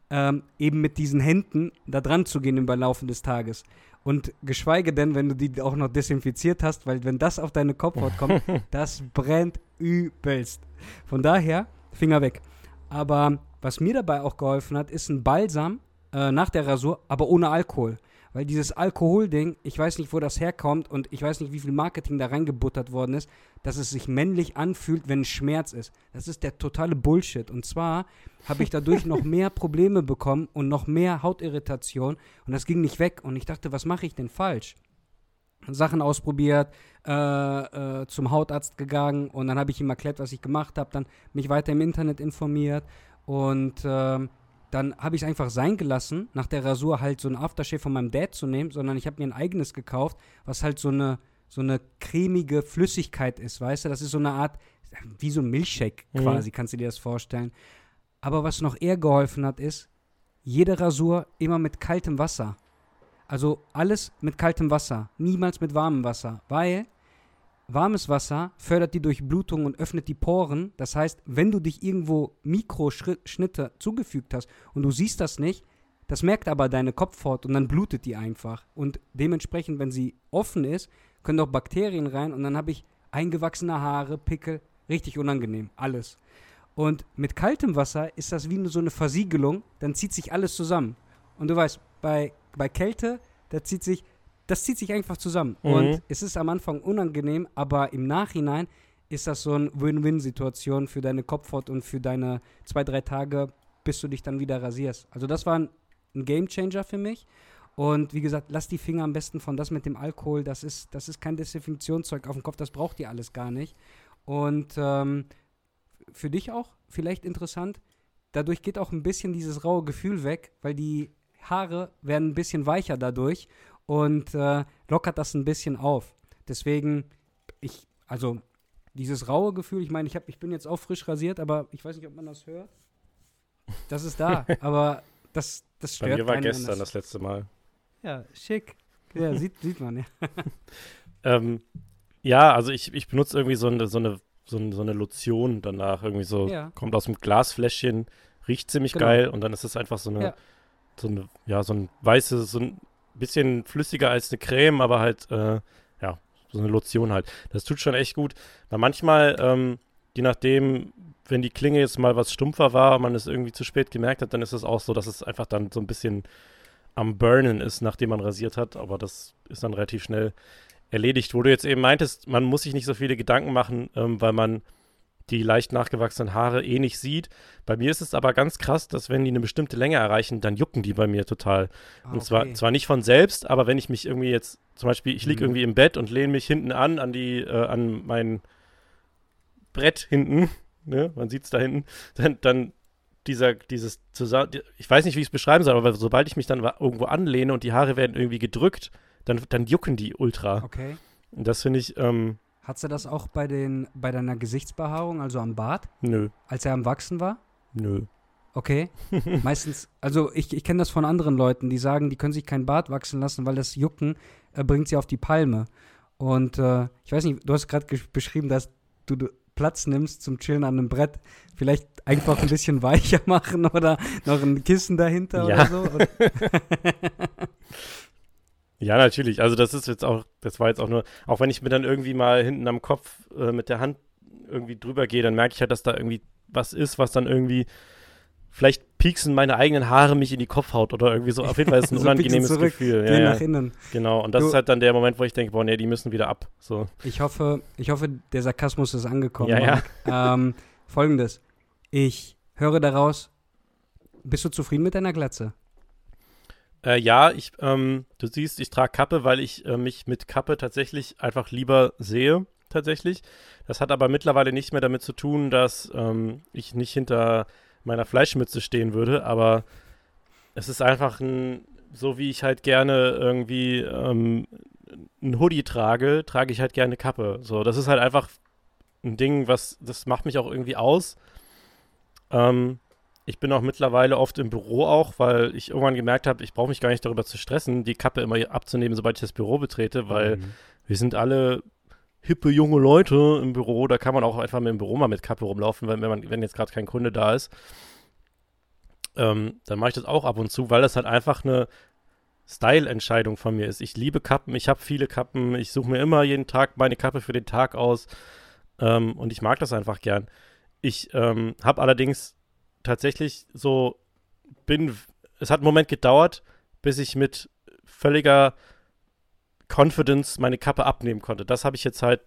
ähm, eben mit diesen Händen da dran zu gehen im Laufe des Tages. Und geschweige denn, wenn du die auch noch desinfiziert hast, weil wenn das auf deine Kopfhaut kommt, das brennt übelst. Von daher, Finger weg. Aber was mir dabei auch geholfen hat, ist ein Balsam äh, nach der Rasur, aber ohne Alkohol. Weil dieses Alkoholding, ich weiß nicht, wo das herkommt und ich weiß nicht, wie viel Marketing da reingebuttert worden ist, dass es sich männlich anfühlt, wenn Schmerz ist. Das ist der totale Bullshit. Und zwar habe ich dadurch noch mehr Probleme bekommen und noch mehr Hautirritation und das ging nicht weg. Und ich dachte, was mache ich denn falsch? Sachen ausprobiert, äh, äh, zum Hautarzt gegangen und dann habe ich ihm erklärt, was ich gemacht habe, dann mich weiter im Internet informiert und ähm, dann habe ich es einfach sein gelassen, nach der Rasur halt so ein Aftershave von meinem Dad zu nehmen, sondern ich habe mir ein eigenes gekauft, was halt so eine, so eine cremige Flüssigkeit ist, weißt du? Das ist so eine Art, wie so ein Milchshake Mhm. quasi, kannst du dir das vorstellen. Aber was noch eher geholfen hat, ist, jede Rasur immer mit kaltem Wasser. Also alles mit kaltem Wasser, niemals mit warmem Wasser, weil warmes Wasser fördert die Durchblutung und öffnet die Poren. Das heißt, wenn du dich irgendwo Mikroschnitte zugefügt hast und du siehst das nicht, das merkt aber deine Kopfhaut und dann blutet die einfach. Und dementsprechend, wenn sie offen ist, können auch Bakterien rein und dann habe ich eingewachsene Haare, Pickel, richtig unangenehm, alles. Und mit kaltem Wasser ist das wie so eine Versiegelung, dann zieht sich alles zusammen. Und du weißt, bei, bei Kälte, da zieht sich, das zieht sich einfach zusammen. Mhm. Und es ist am Anfang unangenehm, aber im Nachhinein ist das so eine Win-Win-Situation für deine Kopfhaut und für deine zwei, drei Tage, bis du dich dann wieder rasierst. Also das war ein, ein Game-Changer für mich. Und wie gesagt, lass die Finger am besten von das mit dem Alkohol. Das ist, das ist kein Desinfektionszeug auf dem Kopf, das braucht ihr alles gar nicht. Und ähm, für dich auch vielleicht interessant, dadurch geht auch ein bisschen dieses raue Gefühl weg, weil die Haare werden ein bisschen weicher dadurch und äh, lockert das ein bisschen auf. Deswegen, ich, also dieses raue Gefühl, ich meine, ich, hab, ich bin jetzt auch frisch rasiert, aber ich weiß nicht, ob man das hört. Das ist da, aber das, das stört Bei mir war keinen, gestern wenn das letzte Mal. Ja, schick. Ja, sieht, sieht man, ja. Ähm, ja, also ich, ich benutze irgendwie so eine, so eine, so eine, so eine Lotion danach. Irgendwie so, Ja. kommt aus dem Glasfläschchen, riecht ziemlich Genau. geil und dann ist es einfach so eine, Ja. so eine, ja, so ein weißes, so ein bisschen flüssiger als eine Creme, aber halt, äh, ja, so eine Lotion halt. Das tut schon echt gut. Weil manchmal, ähm, je nachdem, wenn die Klinge jetzt mal was stumpfer war, man es irgendwie zu spät gemerkt hat, dann ist es auch so, dass es einfach dann so ein bisschen am Burnen ist, nachdem man rasiert hat. Aber das ist dann relativ schnell erledigt. Wo du jetzt eben meintest, man muss sich nicht so viele Gedanken machen, ähm, weil man die leicht nachgewachsenen Haare eh nicht sieht. Bei mir ist es aber ganz krass, dass wenn die eine bestimmte Länge erreichen, dann jucken die bei mir total. Ah, Und zwar, okay. zwar nicht von selbst, aber wenn ich mich irgendwie jetzt, zum Beispiel, ich liege Mhm. irgendwie im Bett und lehne mich hinten an, an die, äh, an mein Brett hinten, ne, man sieht es da hinten, dann, dann dieser, dieses zusammen, ich weiß nicht, wie ich es beschreiben soll, aber sobald ich mich dann irgendwo anlehne und die Haare werden irgendwie gedrückt, dann, dann jucken die ultra. Okay. Und das finde ich, ähm, Hattest du das auch bei, den, bei deiner Gesichtsbehaarung, also am Bart, nö, als er am Wachsen war? nö. Okay. Meistens, also ich, ich kenne das von anderen Leuten, die sagen, die können sich kein Bart wachsen lassen, weil das Jucken äh, bringt sie auf die Palme. Und äh, ich weiß nicht, du hast gerade beschrieben, dass du, du Platz nimmst zum Chillen an einem Brett. Vielleicht einfach ein bisschen weicher machen oder noch ein Kissen dahinter Ja. oder so. Ja, natürlich. Also das ist jetzt auch, das war jetzt auch nur, auch wenn ich mir dann irgendwie mal hinten am Kopf äh, mit der Hand irgendwie drüber gehe, dann merke ich halt, dass da irgendwie was ist, was dann irgendwie, vielleicht pieksen meine eigenen Haare mich in die Kopfhaut oder irgendwie so. Auf jeden Fall ist es ein So unangenehmes zurück, Gefühl. geh Ja, nach ja, innen. genau. Und das Du- ist halt dann der Moment, wo ich denke, boah, nee, die müssen wieder ab. So. Ich hoffe, ich hoffe, der Sarkasmus ist angekommen. Ja, ja. Ähm, Folgendes. Ich höre daraus, bist du zufrieden mit deiner Glatze? Äh, ja, ich, ähm, du siehst, ich trage Kappe, weil ich äh, mich mit Kappe tatsächlich einfach lieber sehe, tatsächlich. Das hat aber mittlerweile nicht mehr damit zu tun, dass ähm, ich nicht hinter meiner Fleischmütze stehen würde, aber es ist einfach ein, so wie ich halt gerne irgendwie ähm, ein Hoodie trage, trage ich halt gerne Kappe. So, das ist halt einfach ein Ding, was, das macht mich auch irgendwie aus. Ähm, ich bin auch mittlerweile oft im Büro auch, weil ich irgendwann gemerkt habe, ich brauche mich gar nicht darüber zu stressen, die Kappe immer abzunehmen, sobald ich das Büro betrete, weil Mhm. wir sind alle hippe junge Leute im Büro. Da kann man auch einfach mit dem Büro mal mit Kappe rumlaufen, wenn, wenn, man, wenn jetzt gerade kein Kunde da ist. Ähm, dann mache ich das auch ab und zu, weil das halt einfach eine Style-Entscheidung von mir ist. Ich liebe Kappen, ich habe viele Kappen, ich suche mir immer jeden Tag meine Kappe für den Tag aus ähm, und ich mag das einfach gern. Ich ähm, habe allerdings tatsächlich so bin, es hat einen Moment gedauert, bis ich mit völliger Confidence meine Kappe abnehmen konnte. Das habe ich jetzt halt,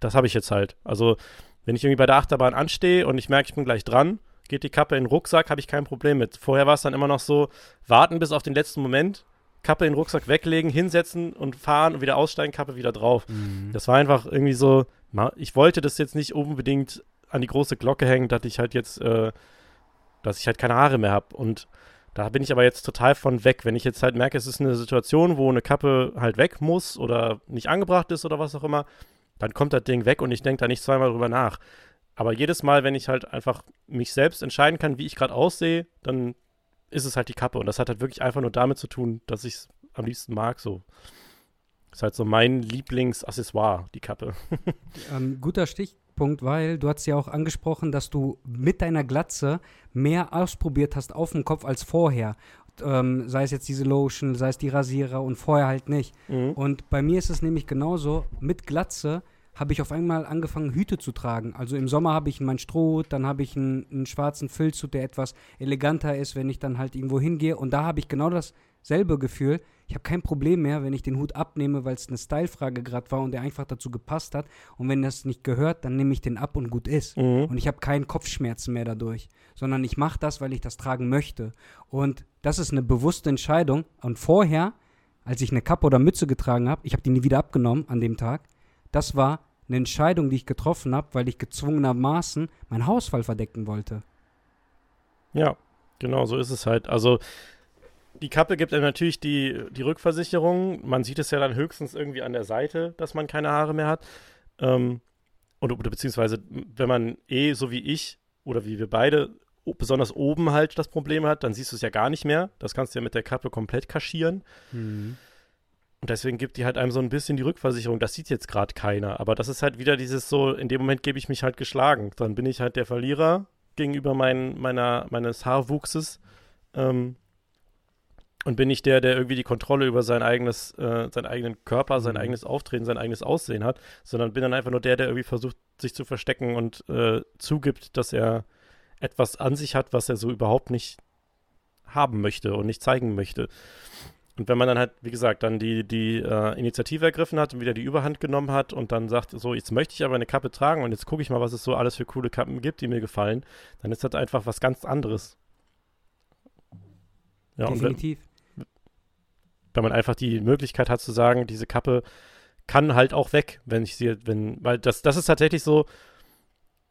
das habe ich jetzt halt. Also, wenn ich irgendwie bei der Achterbahn anstehe und ich merke, ich bin gleich dran, geht die Kappe in den Rucksack, habe ich kein Problem mit. Vorher war es dann immer noch so, warten bis auf den letzten Moment, Kappe in den Rucksack weglegen, hinsetzen und fahren und wieder aussteigen, Kappe wieder drauf. Mhm. Das war einfach irgendwie so, ich wollte das jetzt nicht unbedingt an die große Glocke hängen, dass ich halt jetzt, äh, dass ich halt keine Haare mehr habe. Und da bin ich aber jetzt total von weg. Wenn ich jetzt halt merke, es ist eine Situation, wo eine Kappe halt weg muss oder nicht angebracht ist oder was auch immer, dann kommt das Ding weg und ich denke da nicht zweimal drüber nach. Aber jedes Mal, wenn ich halt einfach mich selbst entscheiden kann, wie ich gerade aussehe, dann ist es halt die Kappe. Und das hat halt wirklich einfach nur damit zu tun, dass ich es am liebsten mag. So. Ist halt so mein Lieblingsaccessoire, die Kappe. Ähm, guter Stichpunkt, weil du hast ja auch angesprochen, dass du mit deiner Glatze mehr ausprobiert hast auf dem Kopf als vorher. Ähm, sei es jetzt diese Lotion, sei es die Rasierer und vorher halt nicht. Mhm. Und bei mir ist es nämlich genauso. Mit Glatze habe ich auf einmal angefangen, Hüte zu tragen. Also im Sommer habe ich meinen Strohhut, dann habe ich einen, einen schwarzen Filzhut, der etwas eleganter ist, wenn ich dann halt irgendwo hingehe. Und da habe ich genau dasselbe Gefühl. Ich habe kein Problem mehr, wenn ich den Hut abnehme, weil es eine Stylefrage gerade war und der einfach dazu gepasst hat. Und wenn das nicht gehört, dann nehme ich den ab und gut ist. Mhm. Und ich habe keinen Kopfschmerzen mehr dadurch, sondern ich mache das, weil ich das tragen möchte. Und das ist eine bewusste Entscheidung. Und vorher, als ich eine Kappe oder Mütze getragen habe, ich habe die nie wieder abgenommen an dem Tag, das war eine Entscheidung, die ich getroffen habe, weil ich gezwungenermaßen meinen Hausfall verdecken wollte. Ja, genau, so ist es halt. Also die Kappe gibt einem natürlich die, die Rückversicherung. Man sieht es ja dann höchstens irgendwie an der Seite, dass man keine Haare mehr hat. Ähm, oder, oder beziehungsweise, wenn man eh, so wie ich oder wie wir beide, besonders oben halt das Problem hat, dann siehst du es ja gar nicht mehr. Das kannst du ja mit der Kappe komplett kaschieren. Mhm. Und deswegen gibt die halt einem so ein bisschen die Rückversicherung. Das sieht jetzt gerade keiner. Aber das ist halt wieder dieses so, in dem Moment gebe ich mich halt geschlagen. Dann bin ich halt der Verlierer gegenüber mein, meiner, meines Haarwuchses. Ähm, und bin nicht der, der irgendwie die Kontrolle über sein eigenes, äh, seinen eigenen Körper, sein mhm. eigenes Auftreten, sein eigenes Aussehen hat, sondern bin dann einfach nur der, der irgendwie versucht, sich zu verstecken und äh, zugibt, dass er etwas an sich hat, was er so überhaupt nicht haben möchte und nicht zeigen möchte. Und wenn man dann halt, wie gesagt, dann die, die äh, Initiative ergriffen hat und wieder die Überhand genommen hat und dann sagt, so, jetzt möchte ich aber eine Kappe tragen und jetzt gucke ich mal, was es so alles für coole Kappen gibt, die mir gefallen, dann ist das einfach was ganz anderes. Ja, Definitiv. Wenn man einfach die Möglichkeit hat zu sagen, diese Kappe kann halt auch weg, wenn ich sie, wenn, weil das, das ist tatsächlich so,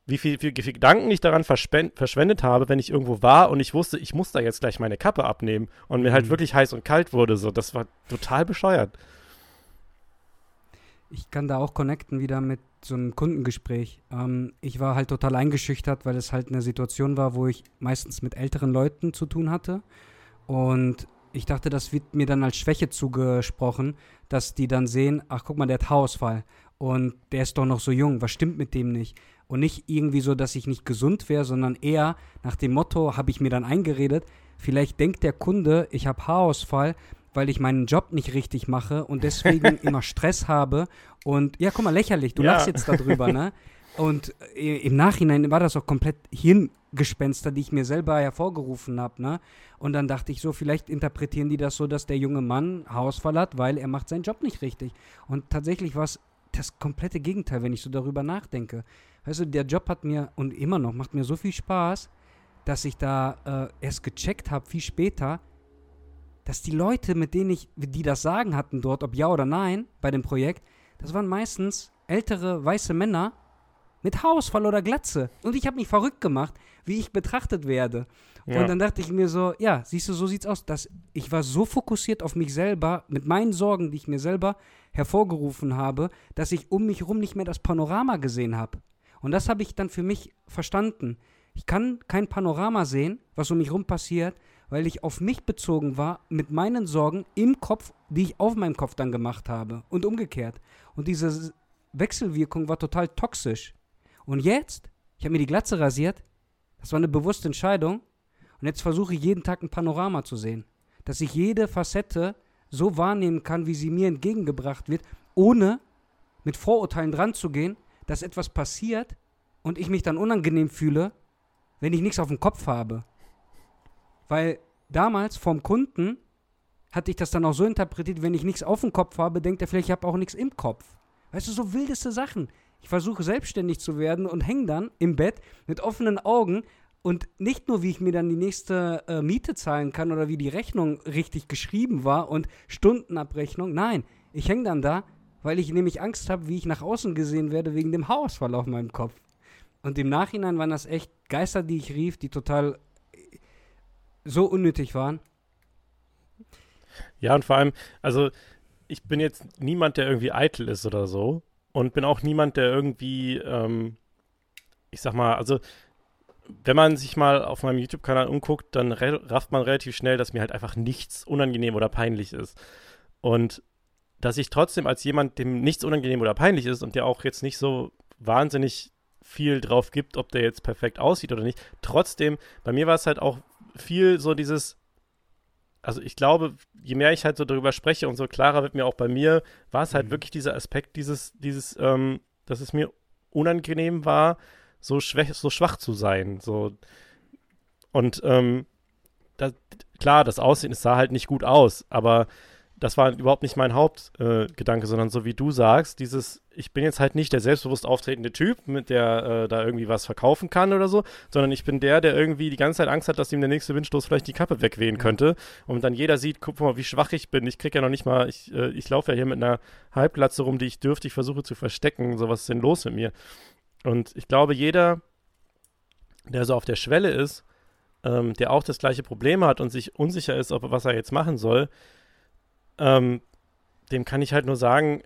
wie viel, wie viel Gedanken ich daran verschwendet habe, wenn ich irgendwo war und ich wusste, ich muss da jetzt gleich meine Kappe abnehmen und mir halt mhm. wirklich heiß und kalt wurde. So, das war total bescheuert. Ich kann da auch connecten wieder mit so einem Kundengespräch. Ähm, ich war halt total eingeschüchtert, weil es halt eine Situation war, wo ich meistens mit älteren Leuten zu tun hatte. Und ich dachte, das wird mir dann als Schwäche zugesprochen, dass die dann sehen, ach guck mal, der hat Haarausfall und der ist doch noch so jung, was stimmt mit dem nicht? Und nicht irgendwie so, dass ich nicht gesund wäre, sondern eher nach dem Motto, habe ich mir dann eingeredet, vielleicht denkt der Kunde, ich habe Haarausfall, weil ich meinen Job nicht richtig mache und deswegen immer Stress habe. Und ja, guck mal, lächerlich, du ja. lachst jetzt darüber, ne? Und äh, im Nachhinein war das auch komplett Hirngespenster, die ich mir selber hervorgerufen habe, ne? Und dann dachte ich so, vielleicht interpretieren die das so, dass der junge Mann Haarausfall hat, weil er macht seinen Job nicht richtig. Und tatsächlich war es das komplette Gegenteil, wenn ich so darüber nachdenke. Weißt du, der Job hat mir und immer noch macht mir so viel Spaß, dass ich da äh, erst gecheckt habe, viel später, dass die Leute, mit denen ich, die das Sagen hatten dort, ob ja oder nein, bei dem Projekt, das waren meistens ältere weiße Männer mit Haarausfall oder Glatze. Und ich habe mich verrückt gemacht, wie ich betrachtet werde. Ja. Und dann dachte ich mir so, ja, siehst du, so sieht's aus. Dass ich war so fokussiert auf mich selber, mit meinen Sorgen, die ich mir selber hervorgerufen habe, dass ich um mich herum nicht mehr das Panorama gesehen habe. Und das habe ich dann für mich verstanden. Ich kann kein Panorama sehen, was um mich herum passiert, weil ich auf mich bezogen war mit meinen Sorgen im Kopf, die ich auf meinem Kopf dann gemacht habe und umgekehrt. Und diese Wechselwirkung war total toxisch. Und jetzt, ich habe mir die Glatze rasiert, das war eine bewusste Entscheidung. Und jetzt versuche ich jeden Tag ein Panorama zu sehen. Dass ich jede Facette so wahrnehmen kann, wie sie mir entgegengebracht wird, ohne mit Vorurteilen dran zu gehen, dass etwas passiert und ich mich dann unangenehm fühle, wenn ich nichts auf dem Kopf habe. Weil damals vom Kunden hatte ich das dann auch so interpretiert, wenn ich nichts auf dem Kopf habe, denkt er vielleicht, ich habe auch nichts im Kopf. Weißt du, so wildeste Sachen. Ich versuche selbstständig zu werden und hänge dann im Bett mit offenen Augen und nicht nur, wie ich mir dann die nächste äh, Miete zahlen kann oder wie die Rechnung richtig geschrieben war und Stundenabrechnung. Nein, ich hänge dann da, weil ich nämlich Angst habe, wie ich nach außen gesehen werde wegen dem Haarausfall auf meinem Kopf. Und im Nachhinein waren das echt Geister, die ich rief, die total äh, so unnötig waren. Ja, und vor allem, also ich bin jetzt niemand, der irgendwie eitel ist oder so. Und bin auch niemand, der irgendwie, ähm, ich sag mal, also wenn man sich mal auf meinem YouTube-Kanal umguckt, dann rafft man relativ schnell, dass mir halt einfach nichts unangenehm oder peinlich ist. Und dass ich trotzdem als jemand, dem nichts unangenehm oder peinlich ist und der auch jetzt nicht so wahnsinnig viel drauf gibt, ob der jetzt perfekt aussieht oder nicht, trotzdem, bei mir war es halt auch viel so dieses, also ich glaube, je mehr ich halt so darüber spreche, umso klarer wird mir auch bei mir, war es halt mhm. wirklich dieser Aspekt, dieses, dieses, ähm, dass es mir unangenehm war, so, schwach, so schwach zu sein. So. Und ähm, das, klar, das Aussehen, es sah halt nicht gut aus, aber das war überhaupt nicht mein Hauptgedanke, äh, sondern so wie du sagst, dieses, ich bin jetzt halt nicht der selbstbewusst auftretende Typ, mit der äh, da irgendwie was verkaufen kann oder so, sondern ich bin der, der irgendwie die ganze Zeit Angst hat, dass ihm der nächste Windstoß vielleicht die Kappe wegwehen könnte. Und dann jeder sieht, guck mal, wie schwach ich bin. Ich krieg ja noch nicht mal, ich, äh, ich laufe ja hier mit einer Halbglatze rum, die ich dürftig versuche zu verstecken. So, was ist denn los mit mir? Und ich glaube, jeder, der so auf der Schwelle ist, ähm, der auch das gleiche Problem hat und sich unsicher ist, ob was er jetzt machen soll, ähm, dem kann ich halt nur sagen,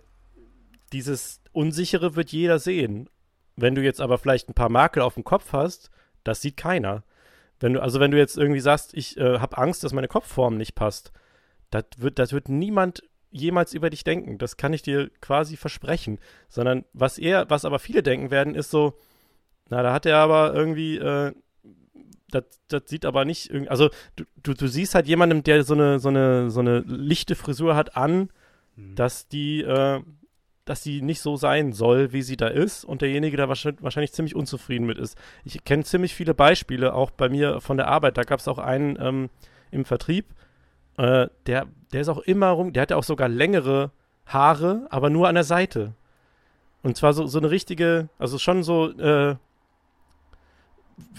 dieses Unsichere wird jeder sehen. Wenn du jetzt aber vielleicht ein paar Makel auf dem Kopf hast, das sieht keiner. Wenn du, also wenn du jetzt irgendwie sagst, ich äh, habe Angst, dass meine Kopfform nicht passt, das wird, das wird niemand jemals über dich denken. Das kann ich dir quasi versprechen. Sondern was er, was aber viele denken werden, ist so, na, da hat er aber irgendwie, äh, das, das sieht aber nicht irgendwie, also du, du, du siehst halt jemandem, der so eine, so eine, so eine lichte Frisur hat an, mhm. dass die, äh, dass sie nicht so sein soll, wie sie da ist und derjenige da wahrscheinlich, wahrscheinlich ziemlich unzufrieden mit ist. Ich kenne ziemlich viele Beispiele, auch bei mir von der Arbeit. Da gab es auch einen ähm, im Vertrieb, äh, der, der ist auch immer rum, der hatte auch sogar längere Haare, aber nur an der Seite. Und zwar so, so eine richtige, also schon so, äh,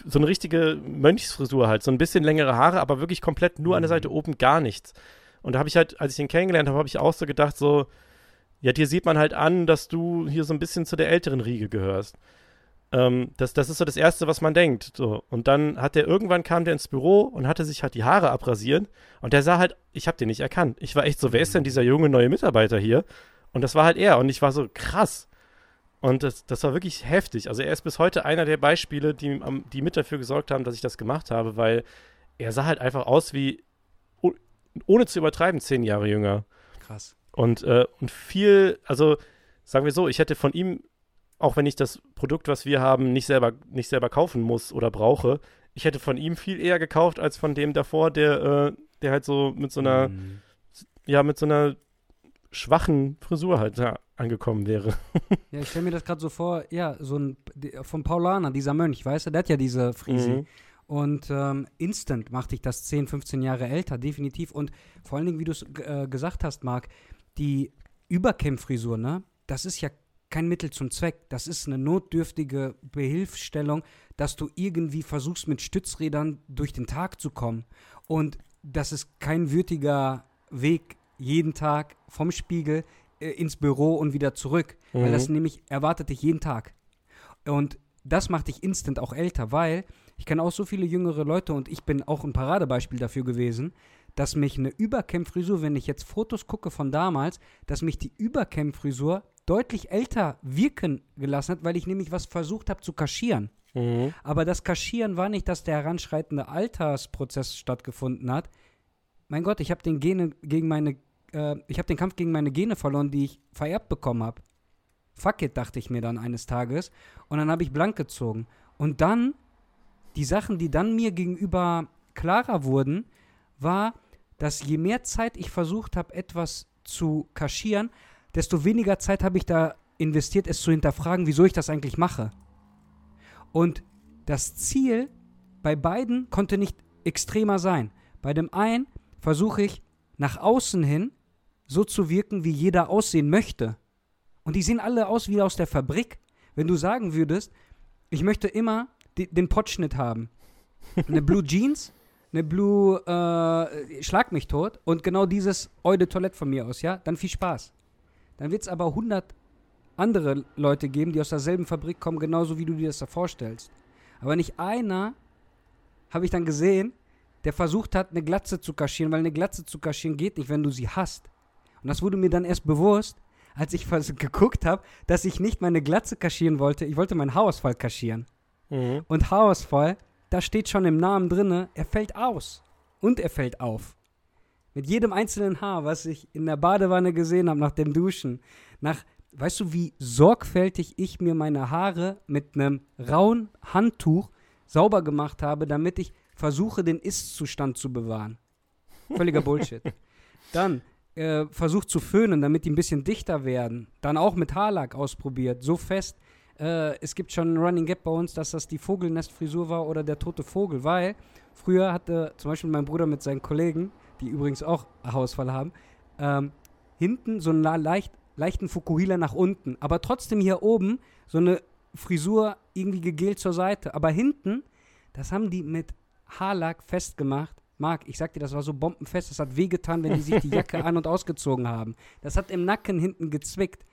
so eine richtige Mönchsfrisur halt, so ein bisschen längere Haare, aber wirklich komplett nur an der Seite mhm. oben gar nichts. Und da habe ich halt, als ich ihn kennengelernt habe, habe ich auch so gedacht, so, ja, dir sieht man halt an, dass du hier so ein bisschen zu der älteren Riege gehörst. Ähm, das, das ist so das Erste, was man denkt. So. Und dann hat der, irgendwann kam der ins Büro und hatte sich halt die Haare abrasiert. Und der sah halt, ich habe den nicht erkannt. Ich war echt so, wer ist denn dieser junge neue Mitarbeiter hier? Und das war halt er. Und ich war so, krass. Und das, das war wirklich heftig. Also er ist bis heute einer der Beispiele, die, die mit dafür gesorgt haben, dass ich das gemacht habe, weil er sah halt einfach aus wie, ohne zu übertreiben, zehn Jahre jünger. Krass. Und, äh, und viel, also sagen wir so, ich hätte von ihm auch wenn ich das Produkt, was wir haben, nicht selber, nicht selber kaufen muss oder brauche, ich hätte von ihm viel eher gekauft als von dem davor, der, äh, der halt so mit so einer, mhm. ja, mit so einer schwachen Frisur halt ja, angekommen wäre. ja, ich stelle mir das gerade so vor, ja, so ein, von Paulaner, dieser Mönch, weißt du, der hat ja diese Frise. Mhm. Und ähm, instant macht dich das 10, 15 Jahre älter, definitiv. Und vor allen Dingen, wie du es äh, gesagt hast, Marc, die Überkämmfrisur, ne? Das ist ja kein Mittel zum Zweck. Das ist eine notdürftige Behilfsstellung, dass du irgendwie versuchst, mit Stützrädern durch den Tag zu kommen. Und das ist kein würdiger Weg jeden Tag vom Spiegel ins Büro und wieder zurück. Mhm. Weil das nämlich erwartet dich jeden Tag. Und das macht dich instant auch älter, weil ich kenne auch so viele jüngere Leute und ich bin auch ein Paradebeispiel dafür gewesen, dass mich eine Überkämmfrisur, wenn ich jetzt Fotos gucke von damals, dass mich die Überkämmfrisur deutlich älter wirken gelassen hat, weil ich nämlich was versucht habe zu kaschieren. Mhm. Aber das Kaschieren war nicht, dass der heranschreitende Altersprozess stattgefunden hat. Mein Gott, ich habe den Gene gegen meine, äh, ich habe den Kampf gegen meine Gene verloren, die ich vererbt bekommen habe. Fuck it, dachte ich mir dann eines Tages. Und dann habe ich blank gezogen. Und dann, die Sachen, die dann mir gegenüber klarer wurden, war, dass je mehr Zeit ich versucht habe, etwas zu kaschieren, desto weniger Zeit habe ich da investiert, es zu hinterfragen, wieso ich das eigentlich mache. Und das Ziel bei beiden konnte nicht extremer sein. Bei dem einen versuche ich nach außen hin so zu wirken, wie jeder aussehen möchte. Und die sehen alle aus wie aus der Fabrik. Wenn du sagen würdest, ich möchte immer die, den Potschnitt haben. Eine Blue Jeans, eine Blue äh, Schlag mich tot und genau dieses Eau de Toilette von mir aus, ja? Dann viel Spaß. Dann wird es aber 100 andere Leute geben, die aus derselben Fabrik kommen, genauso wie du dir das da vorstellst. Aber nicht einer, habe ich dann gesehen, der versucht hat, eine Glatze zu kaschieren, weil eine Glatze zu kaschieren geht nicht, wenn du sie hast. Und das wurde mir dann erst bewusst, als ich geguckt habe, dass ich nicht meine Glatze kaschieren wollte, ich wollte meinen Haarausfall kaschieren. Mhm. Und Haarausfall, da steht schon im Namen drinne, er fällt aus. Und er fällt auf. Mit jedem einzelnen Haar, was ich in der Badewanne gesehen habe nach dem Duschen. Nach, weißt du, wie sorgfältig ich mir meine Haare mit einem rauen Handtuch sauber gemacht habe, damit ich versuche, den Ist-Zustand zu bewahren. Völliger Bullshit. Dann äh, versucht zu föhnen, damit die ein bisschen dichter werden. Dann auch mit Haarlack ausprobiert, so fest. Äh, es gibt schon einen Running Gap bei uns, dass das die Vogelnestfrisur war oder der tote Vogel, weil früher hatte zum Beispiel mein Bruder mit seinen Kollegen die übrigens auch Haarausfall haben, ähm, hinten so einen leicht, leichten Fukuhila nach unten, aber trotzdem hier oben so eine Frisur irgendwie gegelt zur Seite. Aber hinten, das haben die mit Haarlack festgemacht. Marc, ich sag dir, das war so bombenfest, das hat wehgetan, wenn die sich die Jacke an- und ausgezogen haben. Das hat im Nacken hinten gezwickt.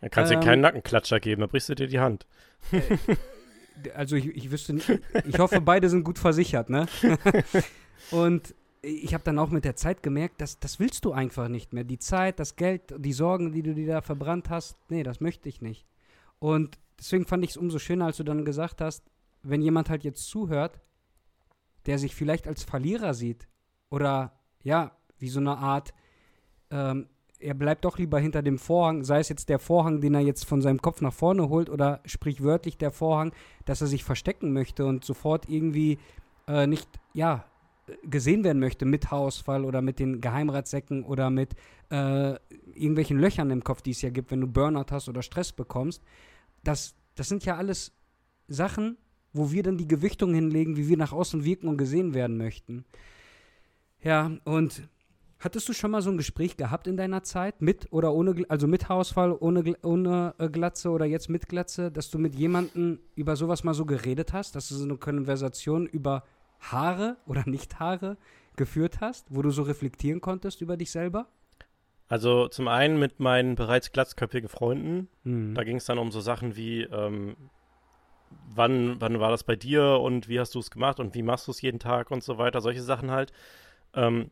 Dann kannst du ähm, dir keinen Nackenklatscher geben, dann brichst du dir die Hand. Äh, also ich, ich wüsste nicht, ich hoffe, beide sind gut versichert, ne? und ich habe dann auch mit der Zeit gemerkt, dass das willst du einfach nicht mehr. Die Zeit, das Geld, die Sorgen, die du dir da verbrannt hast, nee, das möchte ich nicht. Und deswegen fand ich es umso schöner, als du dann gesagt hast, wenn jemand halt jetzt zuhört, der sich vielleicht als Verlierer sieht oder ja, wie so eine Art, ähm, er bleibt doch lieber hinter dem Vorhang, sei es jetzt der Vorhang, den er jetzt von seinem Kopf nach vorne holt oder sprichwörtlich der Vorhang, dass er sich verstecken möchte und sofort irgendwie äh, nicht, ja, gesehen werden möchte mit Haarausfall oder mit den Geheimratsäcken oder mit äh, irgendwelchen Löchern im Kopf, die es ja gibt, wenn du Burnout hast oder Stress bekommst. Das, das sind ja alles Sachen, wo wir dann die Gewichtung hinlegen, wie wir nach außen wirken und gesehen werden möchten. Ja, und hattest du schon mal so ein Gespräch gehabt in deiner Zeit mit oder ohne, also mit Haarausfall, ohne, ohne äh, Glatze oder jetzt mit Glatze, dass du mit jemandem über sowas mal so geredet hast, dass du so eine Konversation über Haare oder Nicht-Haare geführt hast, wo du so reflektieren konntest über dich selber? Also zum einen mit meinen bereits glatzköpfigen Freunden. Mhm. Da ging es dann um so Sachen wie, ähm, wann, wann war das bei dir und wie hast du es gemacht und wie machst du es jeden Tag und so weiter, solche Sachen halt. Ähm,